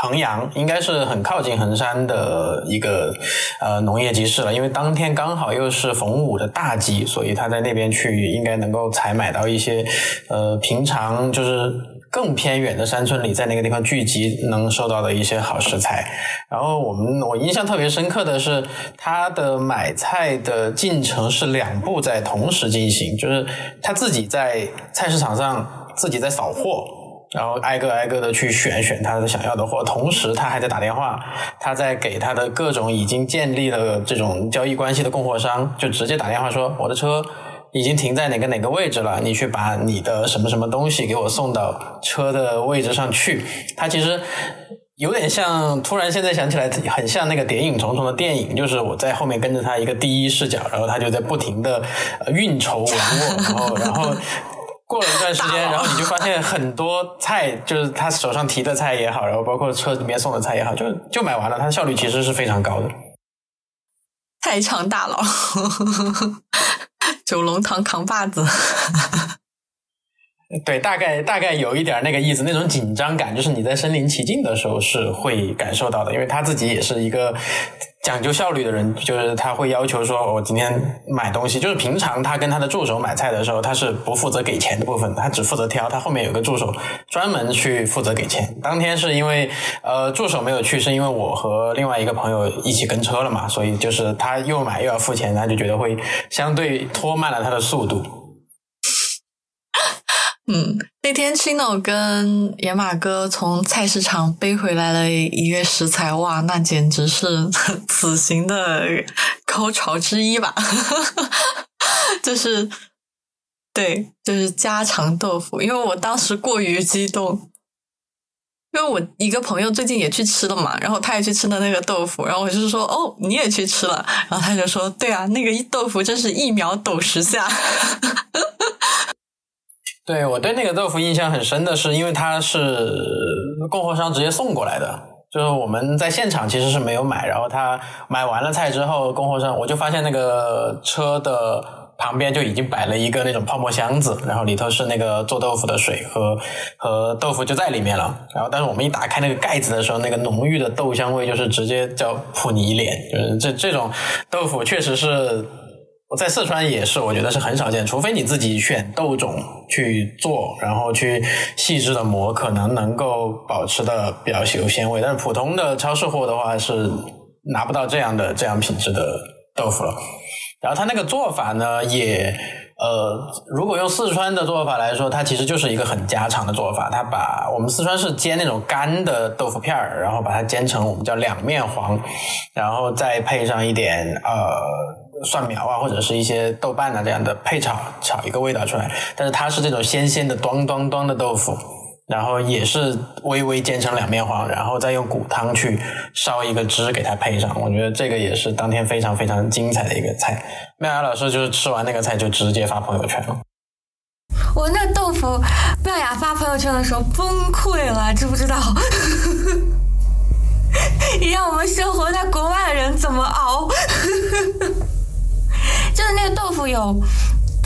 衡阳，应该是很靠近衡山的一个呃农业集市了，因为当天刚好又是逢五的大集，所以他在那边去应该能够采买到一些呃平常就是。更偏远的山村里，在那个地方聚集能收到的一些好食材。然后我们我印象特别深刻的是，他的买菜的进程是两步在同时进行，就是他自己在菜市场上自己在扫货，然后挨个挨个的去选选他的想要的货，同时他还在打电话，他在给他的各种已经建立了这种交易关系的供货商，就直接打电话说我的车。已经停在哪个哪个位置了？你去把你的什么什么东西给我送到车的位置上去。他其实有点像，突然现在想起来，很像那个谍影重重的电影，就是我在后面跟着他一个第一视角，然后他就在不停的运筹帷幄，然后然后过了一段时间，然后你就发现很多菜，就是他手上提的菜也好，然后包括车里面送的菜也好，就就买完了，它的效率其实是非常高的。菜场大佬。[LAUGHS] 九龙塘扛把子，对，大概大概有一点那个意思，那种紧张感，就是你在身临其境的时候是会感受到的，因为他自己也是一个讲究效率的人，就是他会要求说，我今天买东西，就是平常他跟他的助手买菜的时候，他是不负责给钱的部分，他只负责挑，他后面有个助手专门去负责给钱。当天是因为呃助手没有去，是因为我和另外一个朋友一起跟车了嘛，所以就是他又买又要付钱，他就觉得会相对拖慢了他的速度。嗯，那天 Chino 跟野马哥从菜市场背回来了一月食材，哇，那简直是 [LAUGHS] 此行的高潮之一吧！[LAUGHS] 就是，对，就是家常豆腐。因为我当时过于激动，因为我一个朋友最近也去吃了嘛，然后他也去吃了那个豆腐，然后我就说：“哦，你也去吃了？”然后他就说：“对啊，那个豆腐真是一秒抖十下。[LAUGHS] ”对我对那个豆腐印象很深的是，因为它是供货商直接送过来的，就是我们在现场其实是没有买，然后他买完了菜之后，供货商我就发现那个车的旁边就已经摆了一个那种泡沫箱子，然后里头是那个做豆腐的水和和豆腐就在里面了，然后但是我们一打开那个盖子的时候，那个浓郁的豆香味就是直接叫扑你一脸，就是这这种豆腐确实是。在四川也是，我觉得是很少见，除非你自己选豆种去做，然后去细致的磨，可能能够保持的比较有鲜味。但是普通的超市货的话，是拿不到这样的这样品质的豆腐了。然后它那个做法呢，也呃，如果用四川的做法来说，它其实就是一个很家常的做法。它把我们四川是煎那种干的豆腐片儿，然后把它煎成我们叫两面黄，然后再配上一点呃。蒜苗啊，或者是一些豆瓣啊这样的配炒，炒一个味道出来。但是它是这种鲜鲜的端端端的豆腐，然后也是微微煎成两面黄，然后再用骨汤去烧一个汁给它配上。我觉得这个也是当天非常非常精彩的一个菜。妙雅老师就是吃完那个菜就直接发朋友圈了。我那豆腐，妙雅发朋友圈的时候崩溃了，知不知道？[LAUGHS] 你让我们生活在国外的人怎么熬？[LAUGHS] 就是那个豆腐有，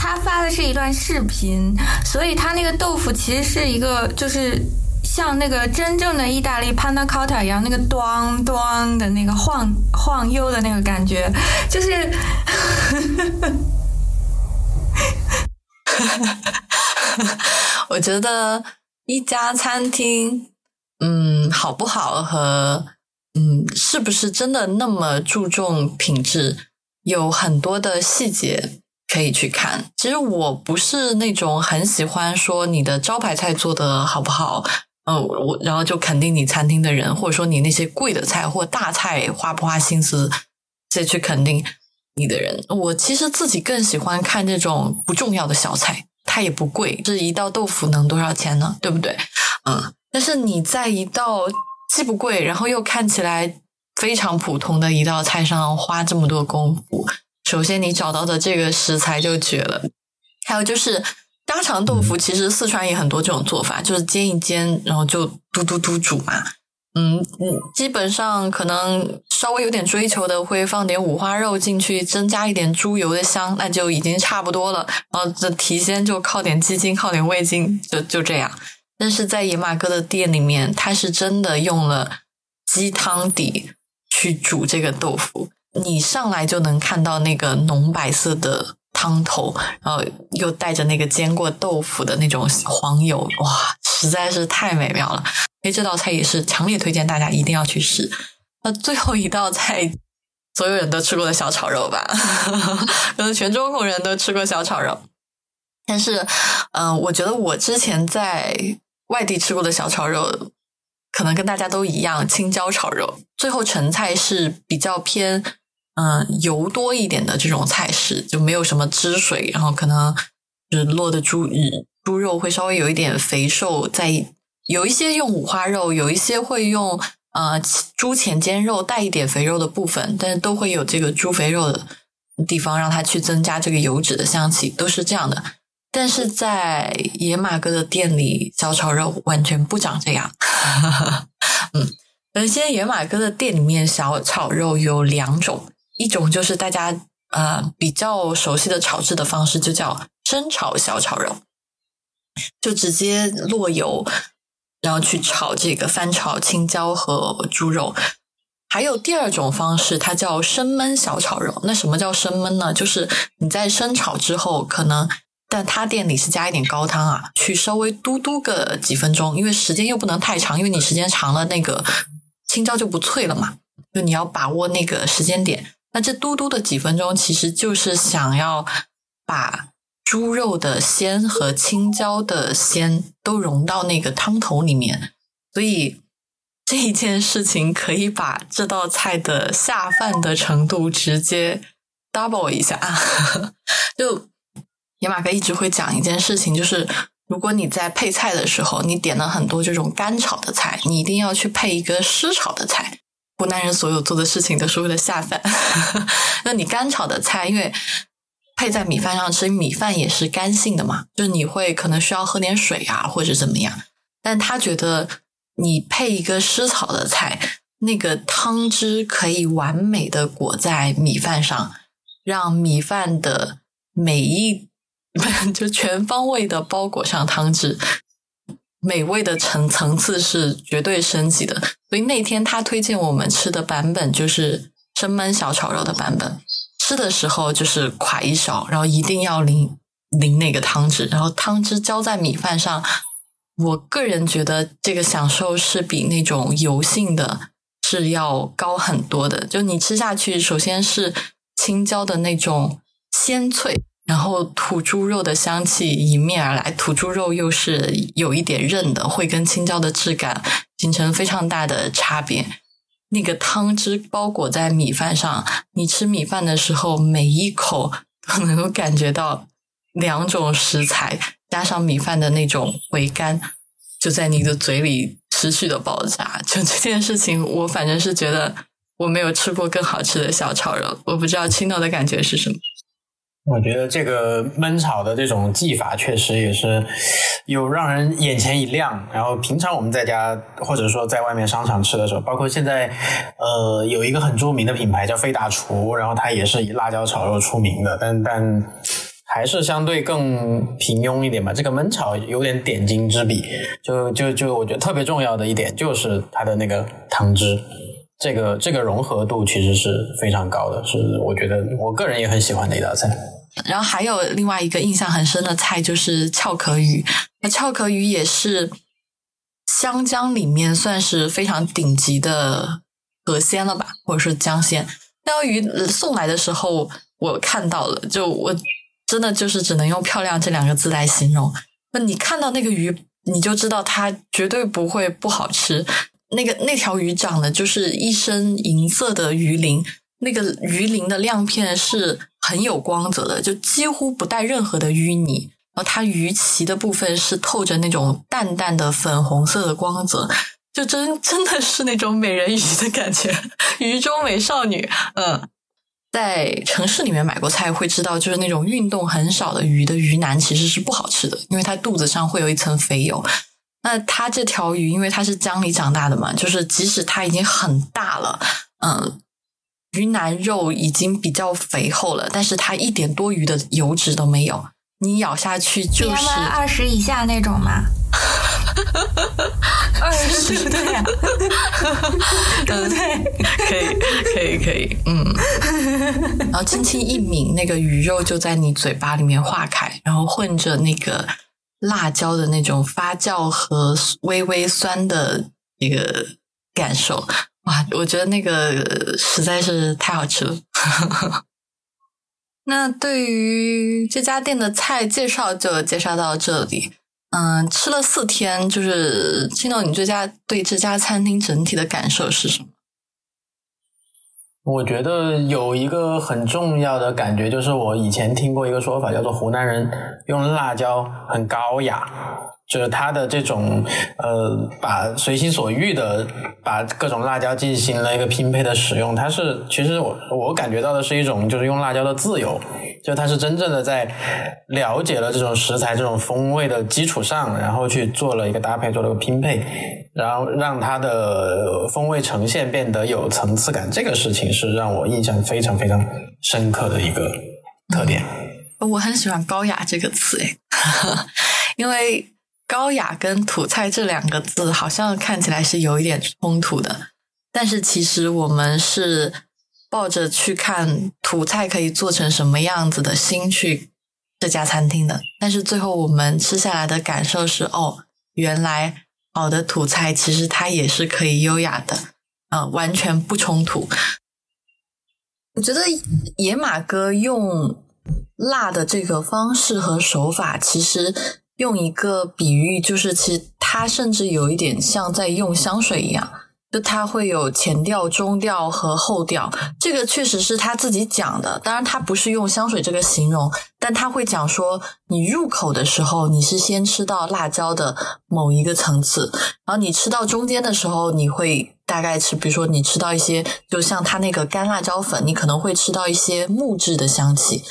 他发的是一段视频，所以他那个豆腐其实是一个，就是像那个真正的意大利 panna cotta 一样，那个咚咚的那个晃晃悠的那个感觉，就是。我觉得一家餐厅，嗯，好不好和嗯，是不是真的那么注重品质，有很多的细节可以去看。其实我不是那种很喜欢说你的招牌菜做的好不好，呃，我然后就肯定你餐厅的人，或者说你那些贵的菜或大菜花不花心思再去肯定你的人。我其实自己更喜欢看这种不重要的小菜。它也不贵，这一道豆腐能多少钱呢？对不对？嗯，但是你在一道既不贵，然后又看起来非常普通的一道菜上花这么多功夫，首先你找到的这个食材就绝了。还有就是家常豆腐，其实四川也很多这种做法，就是煎一煎，然后就嘟嘟嘟煮嘛。嗯嗯，基本上可能稍微有点追求的会放点五花肉进去，增加一点猪油的香，那就已经差不多了。然后这提鲜就靠点鸡精，靠点味精，就就这样。但是在野马哥的店里面，他是真的用了鸡汤底去煮这个豆腐，你上来就能看到那个浓白色的汤头，然后又带着那个煎过豆腐的那种黄油，哇，实在是太美妙了。所以这道菜也是强烈推荐大家一定要去试。那最后一道菜，所有人都吃过的小炒肉吧？可能全中国人都吃过小炒肉。但是，嗯，我觉得我之前在外地吃过的小炒肉，可能跟大家都一样，青椒炒肉。最后成菜是比较偏嗯油多一点的这种菜式，就没有什么汁水，然后可能就是落的猪猪肉会稍微有一点肥瘦在。有一些用五花肉，有一些会用呃猪前肩肉带一点肥肉的部分，但是都会有这个猪肥肉的地方，让它去增加这个油脂的香气，都是这样的。但是在野马哥的店里，小炒肉完全不长这样。[LAUGHS] 嗯，首先野马哥的店里面小炒肉有两种，一种就是大家呃比较熟悉的炒制的方式，就叫生炒小炒肉，就直接落油。然后去炒这个翻炒青椒和猪肉，还有第二种方式，它叫生焖小炒肉。那什么叫生焖呢？就是你在生炒之后，可能但他店里是加一点高汤啊，去稍微嘟嘟个几分钟，因为时间又不能太长，因为你时间长了，那个青椒就不脆了嘛。就你要把握那个时间点。那这嘟嘟的几分钟，其实就是想要把。猪肉的鲜和青椒的鲜都融到那个汤头里面，所以这一件事情可以把这道菜的下饭的程度直接 double 一下。[LAUGHS] 就野马哥一直会讲一件事情，就是如果你在配菜的时候，你点了很多这种干炒的菜，你一定要去配一个湿炒的菜。湖南人所有做的事情都是为了下饭。[LAUGHS] 那你干炒的菜，因为配在米饭上吃，米饭也是干性的嘛，就是你会可能需要喝点水啊，或者怎么样。但他觉得你配一个湿炒的菜，那个汤汁可以完美的裹在米饭上，让米饭的每一 [LAUGHS] 就全方位的包裹上汤汁，美味的层层次是绝对升级的。所以那天他推荐我们吃的版本就是生焖小炒肉的版本。吃的时候就是㧟一勺，然后一定要淋淋那个汤汁，然后汤汁浇在米饭上。我个人觉得这个享受是比那种油性的是要高很多的。就你吃下去，首先是青椒的那种鲜脆，然后土猪肉的香气迎面而来。土猪肉又是有一点韧的，会跟青椒的质感形成非常大的差别。那个汤汁包裹在米饭上，你吃米饭的时候，每一口都能够感觉到两种食材加上米饭的那种回甘，就在你的嘴里持续的爆炸。就这件事情，我反正是觉得我没有吃过更好吃的小炒肉，我不知道青豆的感觉是什么。我觉得这个焖炒的这种技法确实也是有让人眼前一亮。然后平常我们在家或者说在外面商场吃的时候，包括现在呃有一个很著名的品牌叫费大厨，然后它也是以辣椒炒肉出名的，但但还是相对更平庸一点吧。这个焖炒有点点睛之笔，就就就我觉得特别重要的一点就是它的那个汤汁。这个这个融合度其实是非常高的，是我觉得我个人也很喜欢的一道菜。然后还有另外一个印象很深的菜就是壳壳鱼，那壳壳鱼也是湘江里面算是非常顶级的河鲜了吧，或者是江鲜。那条鱼送来的时候，我看到了，就我真的就是只能用“漂亮”这两个字来形容。那你看到那个鱼，你就知道它绝对不会不好吃。那个那条鱼长得就是一身银色的鱼鳞，那个鱼鳞的亮片是很有光泽的，就几乎不带任何的淤泥。然后它鱼鳍的部分是透着那种淡淡的粉红色的光泽，就真真的是那种美人鱼的感觉，鱼中美少女。嗯，在城市里面买过菜会知道，就是那种运动很少的鱼的鱼腩其实是不好吃的，因为它肚子上会有一层肥油。那它这条鱼，因为它是江里长大的嘛，就是即使它已经很大了，嗯，鱼腩肉已经比较肥厚了，但是它一点多余的油脂都没有，你咬下去就是二十以下那种吗？[LAUGHS] 二十对呀？对不对？[LAUGHS] 可以，可以，可以，嗯。然后轻轻一抿，那个鱼肉就在你嘴巴里面化开，然后混着那个。辣椒的那种发酵和微微酸的一个感受，哇！我觉得那个实在是太好吃了。[LAUGHS] 那对于这家店的菜介绍就介绍到这里。嗯，吃了四天，就是青豆，你这家对这家餐厅整体的感受是什么？我觉得有一个很重要的感觉，就是我以前听过一个说法，叫做湖南人用辣椒很高雅。就是它的这种呃，把随心所欲的把各种辣椒进行了一个拼配的使用，它是其实我我感觉到的是一种就是用辣椒的自由，就它是真正的在了解了这种食材这种风味的基础上，然后去做了一个搭配，做了个拼配，然后让它的风味呈现变得有层次感。这个事情是让我印象非常非常深刻的一个特点。我很喜欢“高雅”这个词，诶，[LAUGHS] 因为。高雅跟土菜这两个字好像看起来是有一点冲突的，但是其实我们是抱着去看土菜可以做成什么样子的心去这家餐厅的。但是最后我们吃下来的感受是，哦，原来好的土菜其实它也是可以优雅的，嗯，完全不冲突。我觉得野马哥用辣的这个方式和手法，其实。用一个比喻，就是其实它甚至有一点像在用香水一样，就它会有前调、中调和后调。这个确实是他自己讲的，当然他不是用香水这个形容，但他会讲说，你入口的时候你是先吃到辣椒的某一个层次，然后你吃到中间的时候，你会大概吃，比如说你吃到一些，就像它那个干辣椒粉，你可能会吃到一些木质的香气。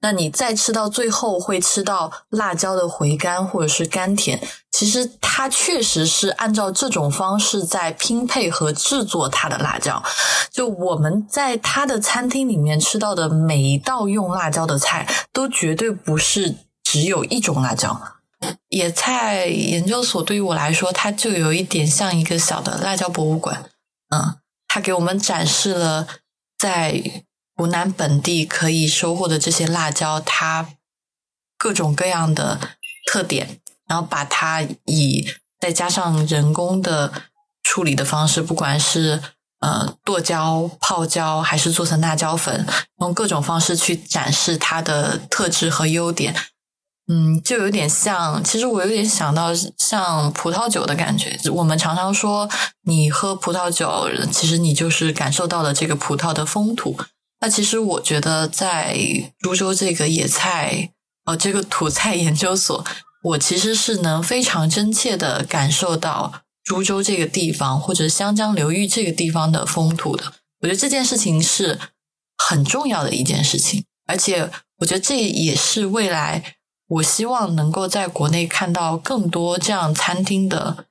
那你再吃到最后会吃到辣椒的回甘或者是甘甜，其实它确实是按照这种方式在拼配和制作它的辣椒。就我们在它的餐厅里面吃到的每一道用辣椒的菜，都绝对不是只有一种辣椒。野菜研究所对于我来说，它就有一点像一个小的辣椒博物馆。嗯，它给我们展示了在。湖南本地可以收获的这些辣椒，它各种各样的特点，然后把它以再加上人工的处理的方式，不管是呃剁椒、泡椒，还是做成辣椒粉，用各种方式去展示它的特质和优点。嗯，就有点像，其实我有点想到像葡萄酒的感觉。我们常常说，你喝葡萄酒，其实你就是感受到了这个葡萄的风土。那其实我觉得，在株洲这个野菜，呃，这个土菜研究所，我其实是能非常真切的感受到株洲这个地方或者湘江流域这个地方的风土的。我觉得这件事情是很重要的一件事情，而且我觉得这也是未来我希望能够在国内看到更多这样餐厅的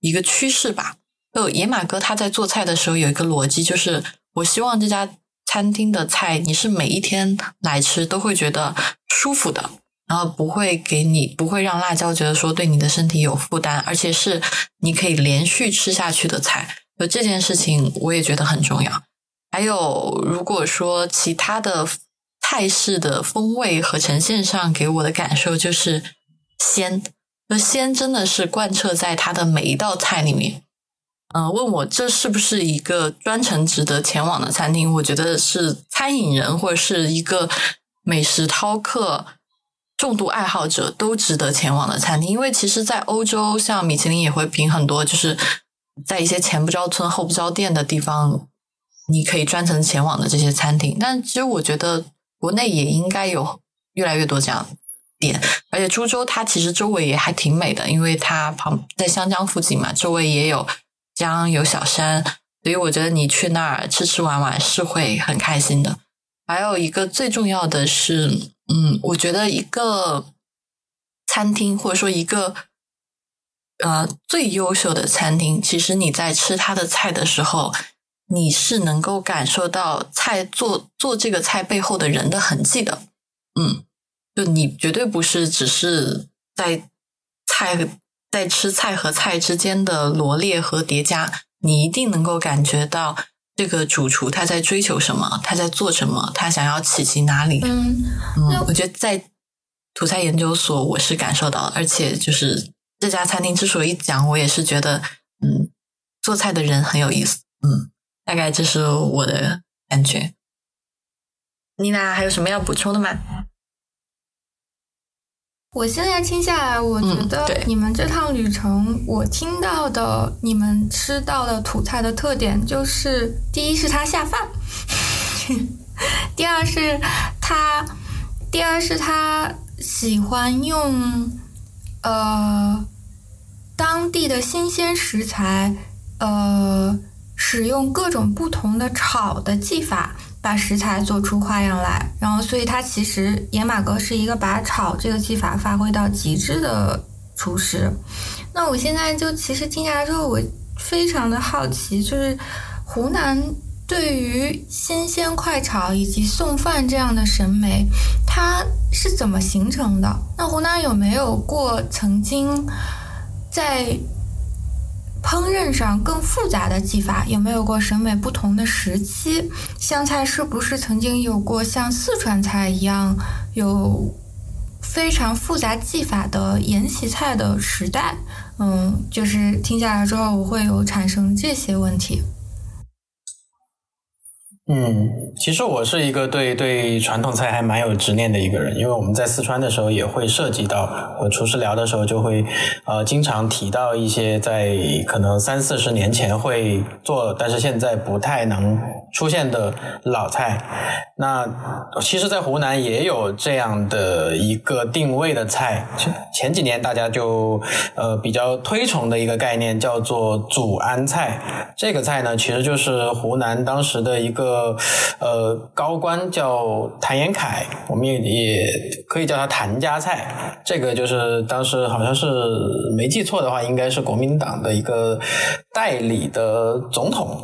一个趋势吧。就野马哥他在做菜的时候有一个逻辑，就是我希望这家。餐厅的菜，你是每一天来吃都会觉得舒服的，然后不会给你不会让辣椒觉得说对你的身体有负担，而且是你可以连续吃下去的菜。就这件事情，我也觉得很重要。还有，如果说其他的菜式的风味和呈现上给我的感受就是鲜，那鲜真的是贯彻在它的每一道菜里面。嗯，问我这是不是一个专程值得前往的餐厅？我觉得是餐饮人或者是一个美食饕客、重度爱好者都值得前往的餐厅。因为其实，在欧洲，像米其林也会评很多，就是在一些前不着村后不着店的地方，你可以专程前往的这些餐厅。但其实我觉得国内也应该有越来越多这样店，而且株洲它其实周围也还挺美的，因为它旁在湘江附近嘛，周围也有。江有小山，所以我觉得你去那儿吃吃玩玩是会很开心的。还有一个最重要的是，嗯，我觉得一个餐厅或者说一个呃最优秀的餐厅，其实你在吃它的菜的时候，你是能够感受到菜做做这个菜背后的人的痕迹的。嗯，就你绝对不是只是在菜。在吃菜和菜之间的罗列和叠加，你一定能够感觉到这个主厨他在追求什么，他在做什么，他想要企及哪里。嗯嗯，我觉得在土菜研究所我是感受到，而且就是这家餐厅之所以讲，我也是觉得，嗯，做菜的人很有意思。嗯，大概这是我的感觉。妮娜还有什么要补充的吗？我现在听下来，我觉得你们这趟旅程，我听到的你们吃到的土菜的特点就是：第一是它下饭，[LAUGHS] 第二是它，第二是它喜欢用呃当地的新鲜食材，呃，使用各种不同的炒的技法。把食材做出花样来，然后，所以他其实野马哥是一个把炒这个技法发挥到极致的厨师。那我现在就其实听下来之后，我非常的好奇，就是湖南对于新鲜快炒以及送饭这样的审美，它是怎么形成的？那湖南有没有过曾经在？烹饪上更复杂的技法有没有过审美不同的时期？湘菜是不是曾经有过像四川菜一样有非常复杂技法的沿袭菜的时代？嗯，就是听下来之后，我会有产生这些问题。嗯，其实我是一个对对传统菜还蛮有执念的一个人，因为我们在四川的时候也会涉及到，和厨师聊的时候就会呃经常提到一些在可能三四十年前会做，但是现在不太能出现的老菜。那其实，在湖南也有这样的一个定位的菜，前几年大家就呃比较推崇的一个概念叫做祖安菜。这个菜呢，其实就是湖南当时的一个。呃呃，高官叫谭延凯，我们也也可以叫他谭家菜。这个就是当时好像是没记错的话，应该是国民党的一个代理的总统，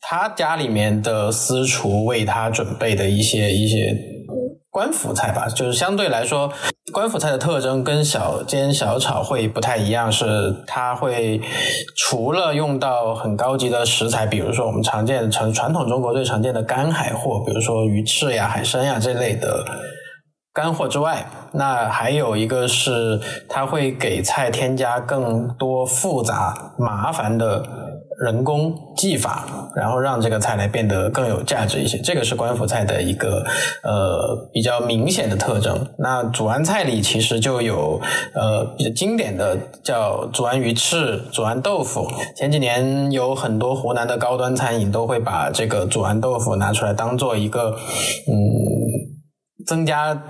他家里面的私厨为他准备的一些一些。官府菜吧，就是相对来说，官府菜的特征跟小煎小炒会不太一样，是它会除了用到很高级的食材，比如说我们常见传传统中国最常见的干海货，比如说鱼翅呀、海参呀这类的干货之外，那还有一个是它会给菜添加更多复杂麻烦的。人工技法，然后让这个菜来变得更有价值一些，这个是官府菜的一个呃比较明显的特征。那祖安菜里其实就有呃比较经典的叫祖安鱼翅、祖安豆腐。前几年有很多湖南的高端餐饮都会把这个祖安豆腐拿出来当做一个嗯增加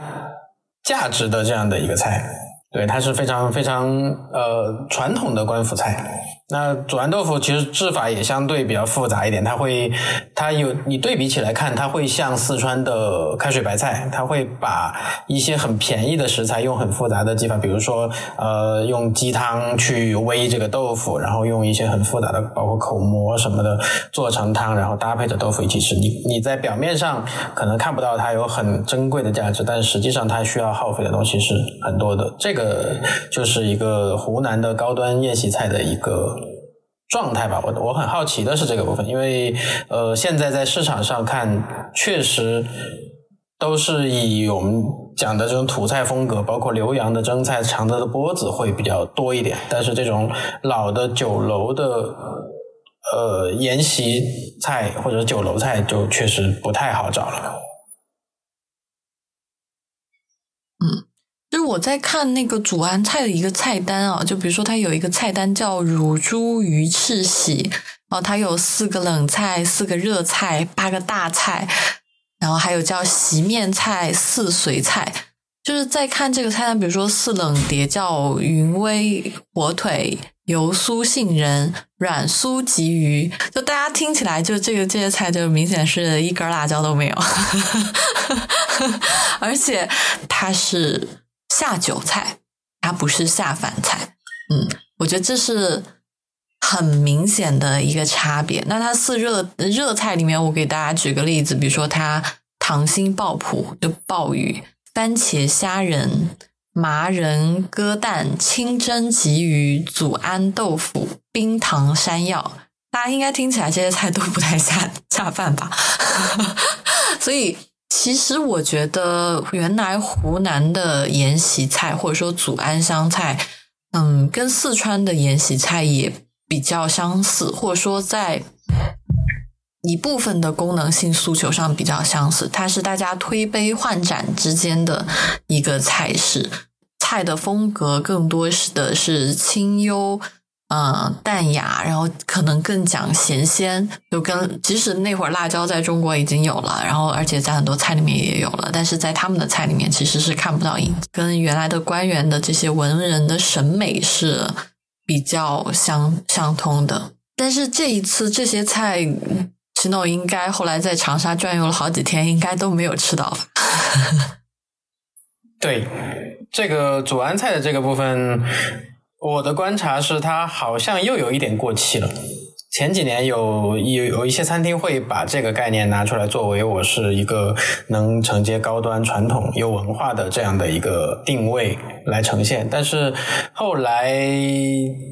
价值的这样的一个菜。对，它是非常非常呃传统的官府菜。那祖安豆腐其实制法也相对比较复杂一点，它会，它有你对比起来看，它会像四川的开水白菜，它会把一些很便宜的食材用很复杂的技法，比如说呃用鸡汤去煨这个豆腐，然后用一些很复杂的包括口蘑什么的做成汤，然后搭配着豆腐一起吃。你你在表面上可能看不到它有很珍贵的价值，但实际上它需要耗费的东西是很多的。这个就是一个湖南的高端宴席菜的一个。状态吧，我我很好奇的是这个部分，因为呃，现在在市场上看，确实都是以我们讲的这种土菜风格，包括浏阳的蒸菜、常德的钵子会比较多一点。但是这种老的酒楼的呃沿袭菜或者酒楼菜，就确实不太好找了。嗯，就是我在看那个祖安菜的一个菜单啊，就比如说它有一个菜单叫乳猪鱼翅喜，然后它有四个冷菜、四个热菜、八个大菜。然后还有叫席面菜、四随菜，就是在看这个菜单，比如说四冷碟叫云威火腿、油酥杏仁、软酥鲫鱼，就大家听起来就这个这些菜就明显是一根辣椒都没有，[LAUGHS] 而且它是下酒菜，它不是下饭菜。嗯，我觉得这是。很明显的一个差别。那它四热热菜里面，我给大家举个例子，比如说它糖心爆脯就鲍鱼、番茄虾仁、麻仁鸽蛋、清蒸鲫鱼、祖安豆腐、冰糖山药，大家应该听起来这些菜都不太下下饭吧？[LAUGHS] 所以其实我觉得，原来湖南的沿袭菜或者说祖安湘菜，嗯，跟四川的沿袭菜也。比较相似，或者说在一部分的功能性诉求上比较相似。它是大家推杯换盏之间的一个菜式，菜的风格更多是的是清幽，嗯，淡雅，然后可能更讲咸鲜。就跟即使那会儿辣椒在中国已经有了，然后而且在很多菜里面也有了，但是在他们的菜里面其实是看不到影子。跟原来的官员的这些文人的审美是。比较相相通的，但是这一次这些菜，齐诺应该后来在长沙转悠了好几天，应该都没有吃到。[LAUGHS] 对，这个祖安菜的这个部分，我的观察是，它好像又有一点过气了。前几年有有有一些餐厅会把这个概念拿出来作为我是一个能承接高端传统有文化的这样的一个定位来呈现，但是后来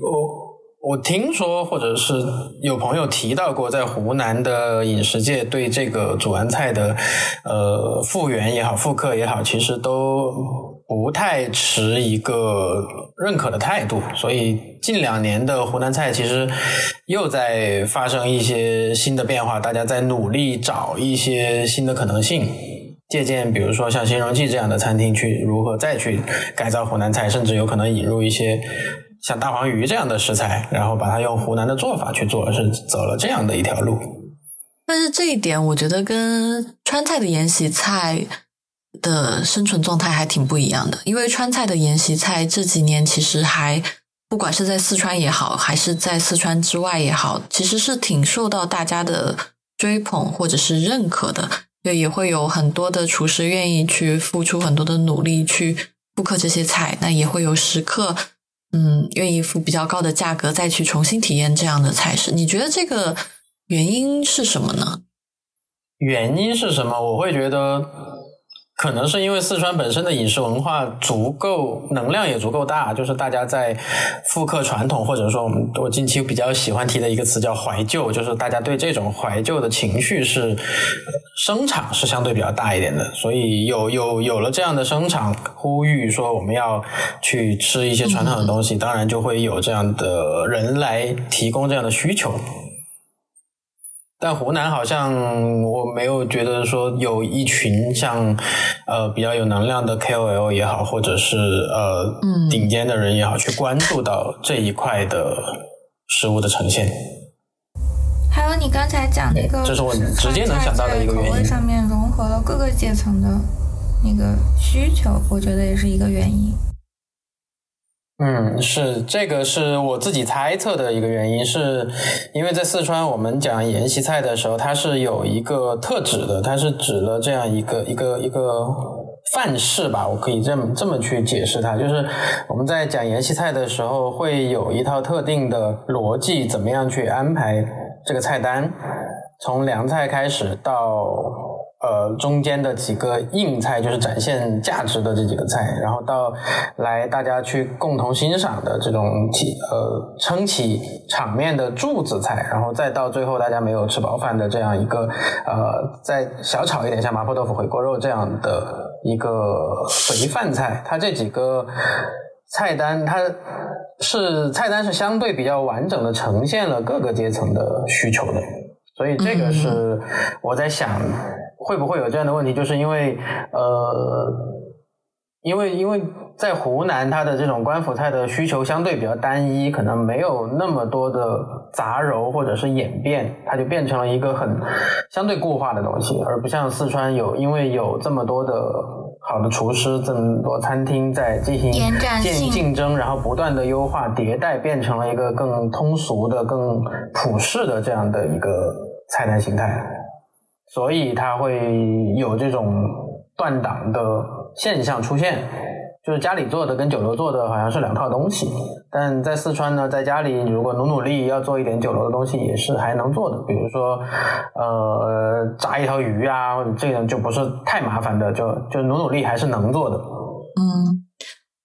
我我听说或者是有朋友提到过，在湖南的饮食界对这个祖安菜的呃复原也好复刻也好，其实都。不太持一个认可的态度，所以近两年的湖南菜其实又在发生一些新的变化，大家在努力找一些新的可能性，借鉴比如说像新荣记这样的餐厅去如何再去改造湖南菜，甚至有可能引入一些像大黄鱼这样的食材，然后把它用湖南的做法去做，是走了这样的一条路。但是这一点，我觉得跟川菜的沿袭菜。的生存状态还挺不一样的，因为川菜的沿袭菜这几年其实还不管是在四川也好，还是在四川之外也好，其实是挺受到大家的追捧或者是认可的，就也会有很多的厨师愿意去付出很多的努力去复刻这些菜，那也会有食客嗯愿意付比较高的价格再去重新体验这样的菜式。你觉得这个原因是什么呢？原因是什么？我会觉得。可能是因为四川本身的饮食文化足够能量也足够大，就是大家在复刻传统，或者说我们我近期比较喜欢提的一个词叫怀旧，就是大家对这种怀旧的情绪是声场是相对比较大一点的，所以有有有了这样的声场呼吁说我们要去吃一些传统的东西，当然就会有这样的人来提供这样的需求。但湖南好像我没有觉得说有一群像呃比较有能量的 KOL 也好，或者是呃顶尖的人也好，去关注到这一块的食物的呈现。还有你刚才讲那个，这是我直接能想到的一个原因。上面融合了各个阶层的那个需求，我觉得也是一个原因。嗯，是这个是我自己猜测的一个原因，是因为在四川我们讲沿袭菜的时候，它是有一个特指的，它是指了这样一个一个一个范式吧，我可以这么这么去解释它，就是我们在讲沿袭菜的时候，会有一套特定的逻辑，怎么样去安排这个菜单，从凉菜开始到。呃，中间的几个硬菜就是展现价值的这几个菜，然后到来大家去共同欣赏的这种起呃撑起场面的柱子菜，然后再到最后大家没有吃饱饭的这样一个呃再小炒一点像麻婆豆腐、回锅肉这样的一个肥饭菜，它这几个菜单它是菜单是相对比较完整的呈现了各个阶层的需求的，所以这个是我在想。会不会有这样的问题？就是因为，呃，因为因为在湖南，它的这种官府菜的需求相对比较单一，可能没有那么多的杂糅或者是演变，它就变成了一个很相对固化的东西，而不像四川有，因为有这么多的好的厨师，这么多餐厅在进行竞竞争，然后不断的优化迭代，变成了一个更通俗的、更普世的这样的一个菜单形态。所以它会有这种断档的现象出现，就是家里做的跟酒楼做的好像是两套东西。但在四川呢，在家里如果努努力要做一点酒楼的东西，也是还能做的。比如说，呃，炸一条鱼啊，这个就不是太麻烦的，就就努努力还是能做的。嗯，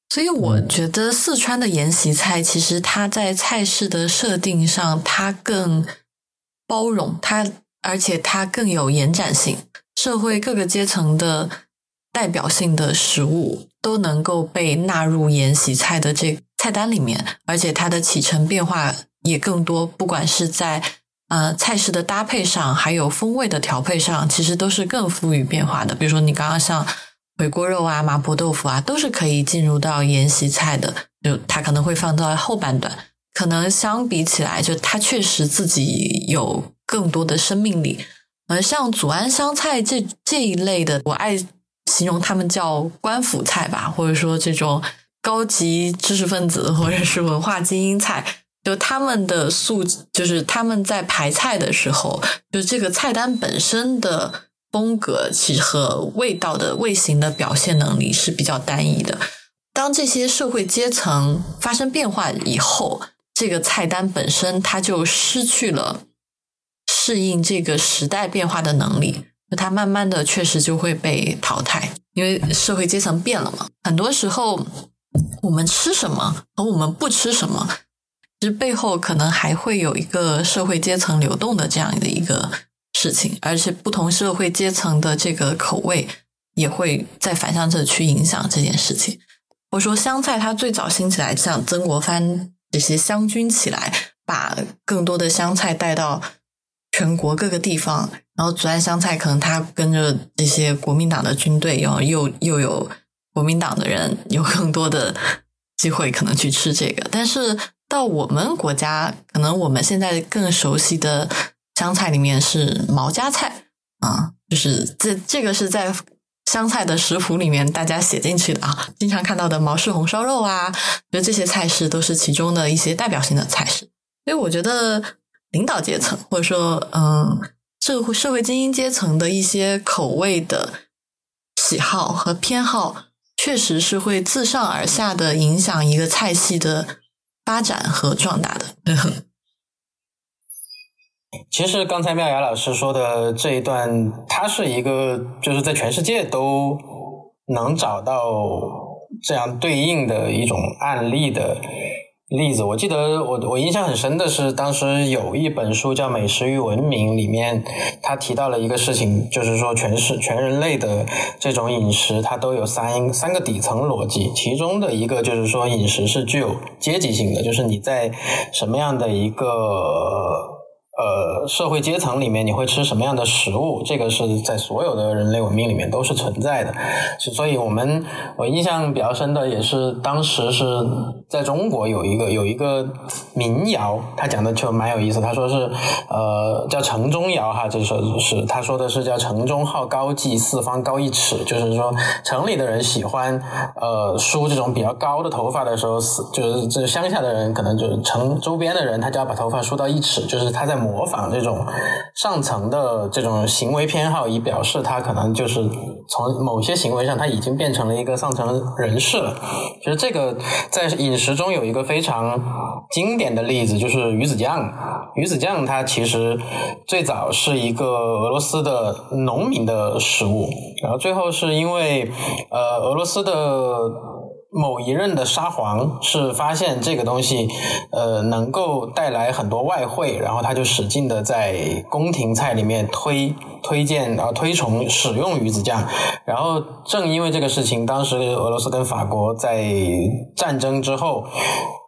所以我觉得四川的沿袭菜其实它在菜式的设定上，它更包容它。而且它更有延展性，社会各个阶层的代表性的食物都能够被纳入沿袭菜的这菜单里面，而且它的起承变化也更多，不管是在呃菜式的搭配上，还有风味的调配上，其实都是更富于变化的。比如说你刚刚像回锅肉啊、麻婆豆腐啊，都是可以进入到沿袭菜的，就它可能会放到后半段，可能相比起来，就他确实自己有。更多的生命力，而像祖安香菜这这一类的，我爱形容他们叫官府菜吧，或者说这种高级知识分子或者是文化精英菜，就他们的素，就是他们在排菜的时候，就这个菜单本身的风格其实和味道的味型的表现能力是比较单一的。当这些社会阶层发生变化以后，这个菜单本身它就失去了。适应这个时代变化的能力，那它慢慢的确实就会被淘汰，因为社会阶层变了嘛。很多时候，我们吃什么和我们不吃什么，其实背后可能还会有一个社会阶层流动的这样的一个事情，而且不同社会阶层的这个口味也会在反向着去影响这件事情。我说湘菜它最早兴起来，像曾国藩这些湘军起来，把更多的湘菜带到。全国各个地方，然后祖安湘菜可能他跟着这些国民党的军队，然后又又有国民党的人有更多的机会可能去吃这个。但是到我们国家，可能我们现在更熟悉的湘菜里面是毛家菜啊，就是这这个是在湘菜的食谱里面大家写进去的啊，经常看到的毛氏红烧肉啊，就这些菜式都是其中的一些代表性的菜式。所以我觉得。领导阶层，或者说，嗯，社会社会精英阶层的一些口味的喜好和偏好，确实是会自上而下的影响一个菜系的发展和壮大的。其实刚才妙雅老师说的这一段，它是一个就是在全世界都能找到这样对应的一种案例的。例子，我记得我我印象很深的是，当时有一本书叫《美食与文明》，里面他提到了一个事情，就是说全是全人类的这种饮食，它都有三三个底层逻辑，其中的一个就是说饮食是具有阶级性的，就是你在什么样的一个。呃，社会阶层里面你会吃什么样的食物？这个是在所有的人类文明里面都是存在的。所以，我们我印象比较深的也是当时是在中国有一个有一个民谣，他讲的就蛮有意思。他说是呃叫城中谣哈，就说是他说的是叫城中好高髻，四方高一尺，就是说城里的人喜欢呃梳这种比较高的头发的时候，就是这乡下的人可能就是城周边的人，他就要把头发梳到一尺，就是他在模。模仿这种上层的这种行为偏好，以表示他可能就是从某些行为上他已经变成了一个上层人士了。其实这个在饮食中有一个非常经典的例子，就是鱼子酱。鱼子酱它其实最早是一个俄罗斯的农民的食物，然后最后是因为呃俄罗斯的。某一任的沙皇是发现这个东西，呃，能够带来很多外汇，然后他就使劲的在宫廷菜里面推推荐啊推崇使用鱼子酱，然后正因为这个事情，当时俄罗斯跟法国在战争之后。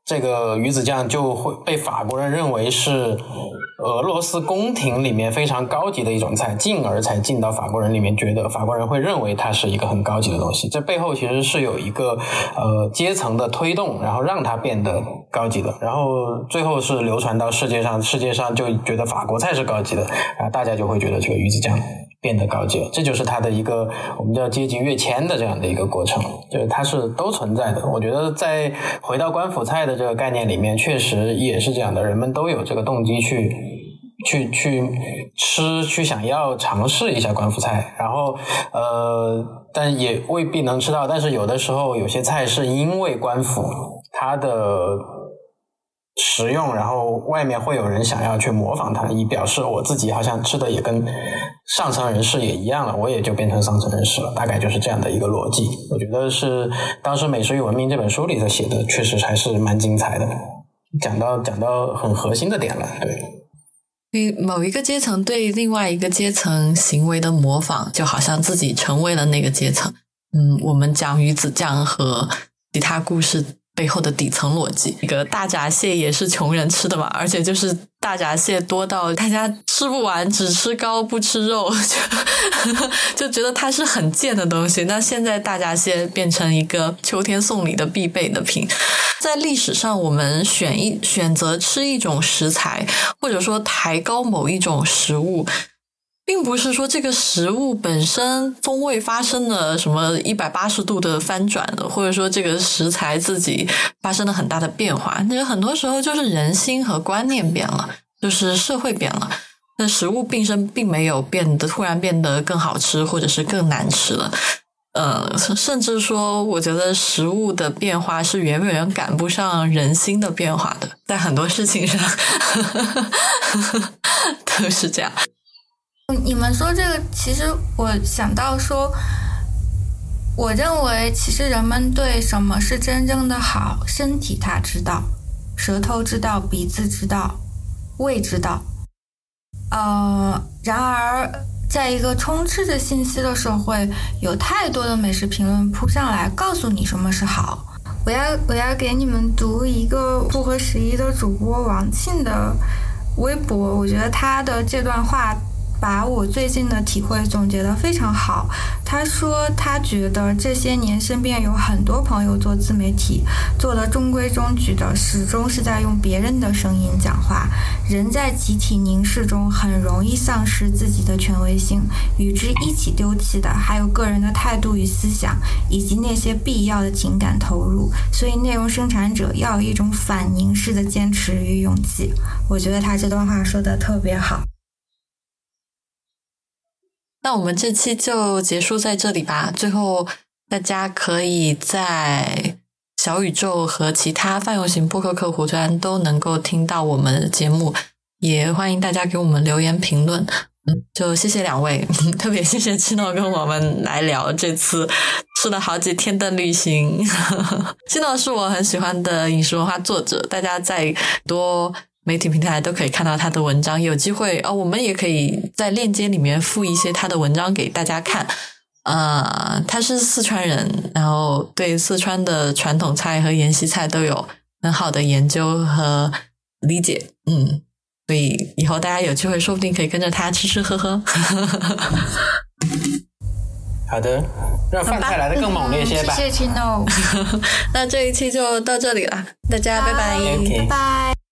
这个鱼子酱就会被法国人认为是俄罗斯宫廷里面非常高级的一种菜，进而才进到法国人里面，觉得法国人会认为它是一个很高级的东西。这背后其实是有一个呃阶层的推动，然后让它变得高级的，然后最后是流传到世界上，世界上就觉得法国菜是高级的，然后大家就会觉得这个鱼子酱。变得高级了，这就是它的一个我们叫阶级跃迁的这样的一个过程，就是它是都存在的。我觉得在回到官府菜的这个概念里面，确实也是这样的，人们都有这个动机去去去吃，去想要尝试一下官府菜，然后呃，但也未必能吃到。但是有的时候有些菜是因为官府它的。实用，然后外面会有人想要去模仿它，以表示我自己好像吃的也跟上层人士也一样了，我也就变成上层人士了，大概就是这样的一个逻辑。我觉得是当时《美食与文明》这本书里头写的，确实还是蛮精彩的，讲到讲到很核心的点了。对，某一个阶层对另外一个阶层行为的模仿，就好像自己成为了那个阶层。嗯，我们讲鱼子酱和其他故事。背后的底层逻辑，一个大闸蟹也是穷人吃的嘛，而且就是大闸蟹多到大家吃不完，只吃膏不吃肉，就 [LAUGHS] 就觉得它是很贱的东西。那现在大闸蟹变成一个秋天送礼的必备的品，在历史上，我们选一选择吃一种食材，或者说抬高某一种食物。并不是说这个食物本身风味发生了什么一百八十度的翻转的，或者说这个食材自己发生了很大的变化。那很多时候就是人心和观念变了，就是社会变了。那食物本身并没有变得突然变得更好吃，或者是更难吃了。呃，甚至说，我觉得食物的变化是远远赶不上人心的变化的，在很多事情上 [LAUGHS] 都是这样。你们说这个，其实我想到说，我认为其实人们对什么是真正的好，身体他知道，舌头知道，鼻子知道，胃知道。呃，然而，在一个充斥着信息的社会，有太多的美食评论扑上来，告诉你什么是好。我要我要给你们读一个不合时宜的主播王庆的微博，我觉得他的这段话。把我最近的体会总结得非常好。他说，他觉得这些年身边有很多朋友做自媒体，做的中规中矩的，始终是在用别人的声音讲话。人在集体凝视中，很容易丧失自己的权威性。与之一起丢弃的，还有个人的态度与思想，以及那些必要的情感投入。所以，内容生产者要有一种反凝视的坚持与勇气。我觉得他这段话说的特别好。那我们这期就结束在这里吧。最后，大家可以在小宇宙和其他泛用型播客客户端都能够听到我们的节目，也欢迎大家给我们留言评论。嗯，就谢谢两位，[LAUGHS] 特别谢谢七诺跟我们来聊这次吃了好几天的旅行。[LAUGHS] 七诺是我很喜欢的饮食文化作者，大家在多。媒体平台都可以看到他的文章，有机会哦，我们也可以在链接里面附一些他的文章给大家看。呃，他是四川人，然后对四川的传统菜和沿袭菜都有很好的研究和理解。嗯，所以以后大家有机会，说不定可以跟着他吃吃喝喝。[LAUGHS] 好的，让饭菜来的更猛烈些吧。谢谢 Chino。[LAUGHS] 那这一期就到这里了，大家拜拜，拜拜。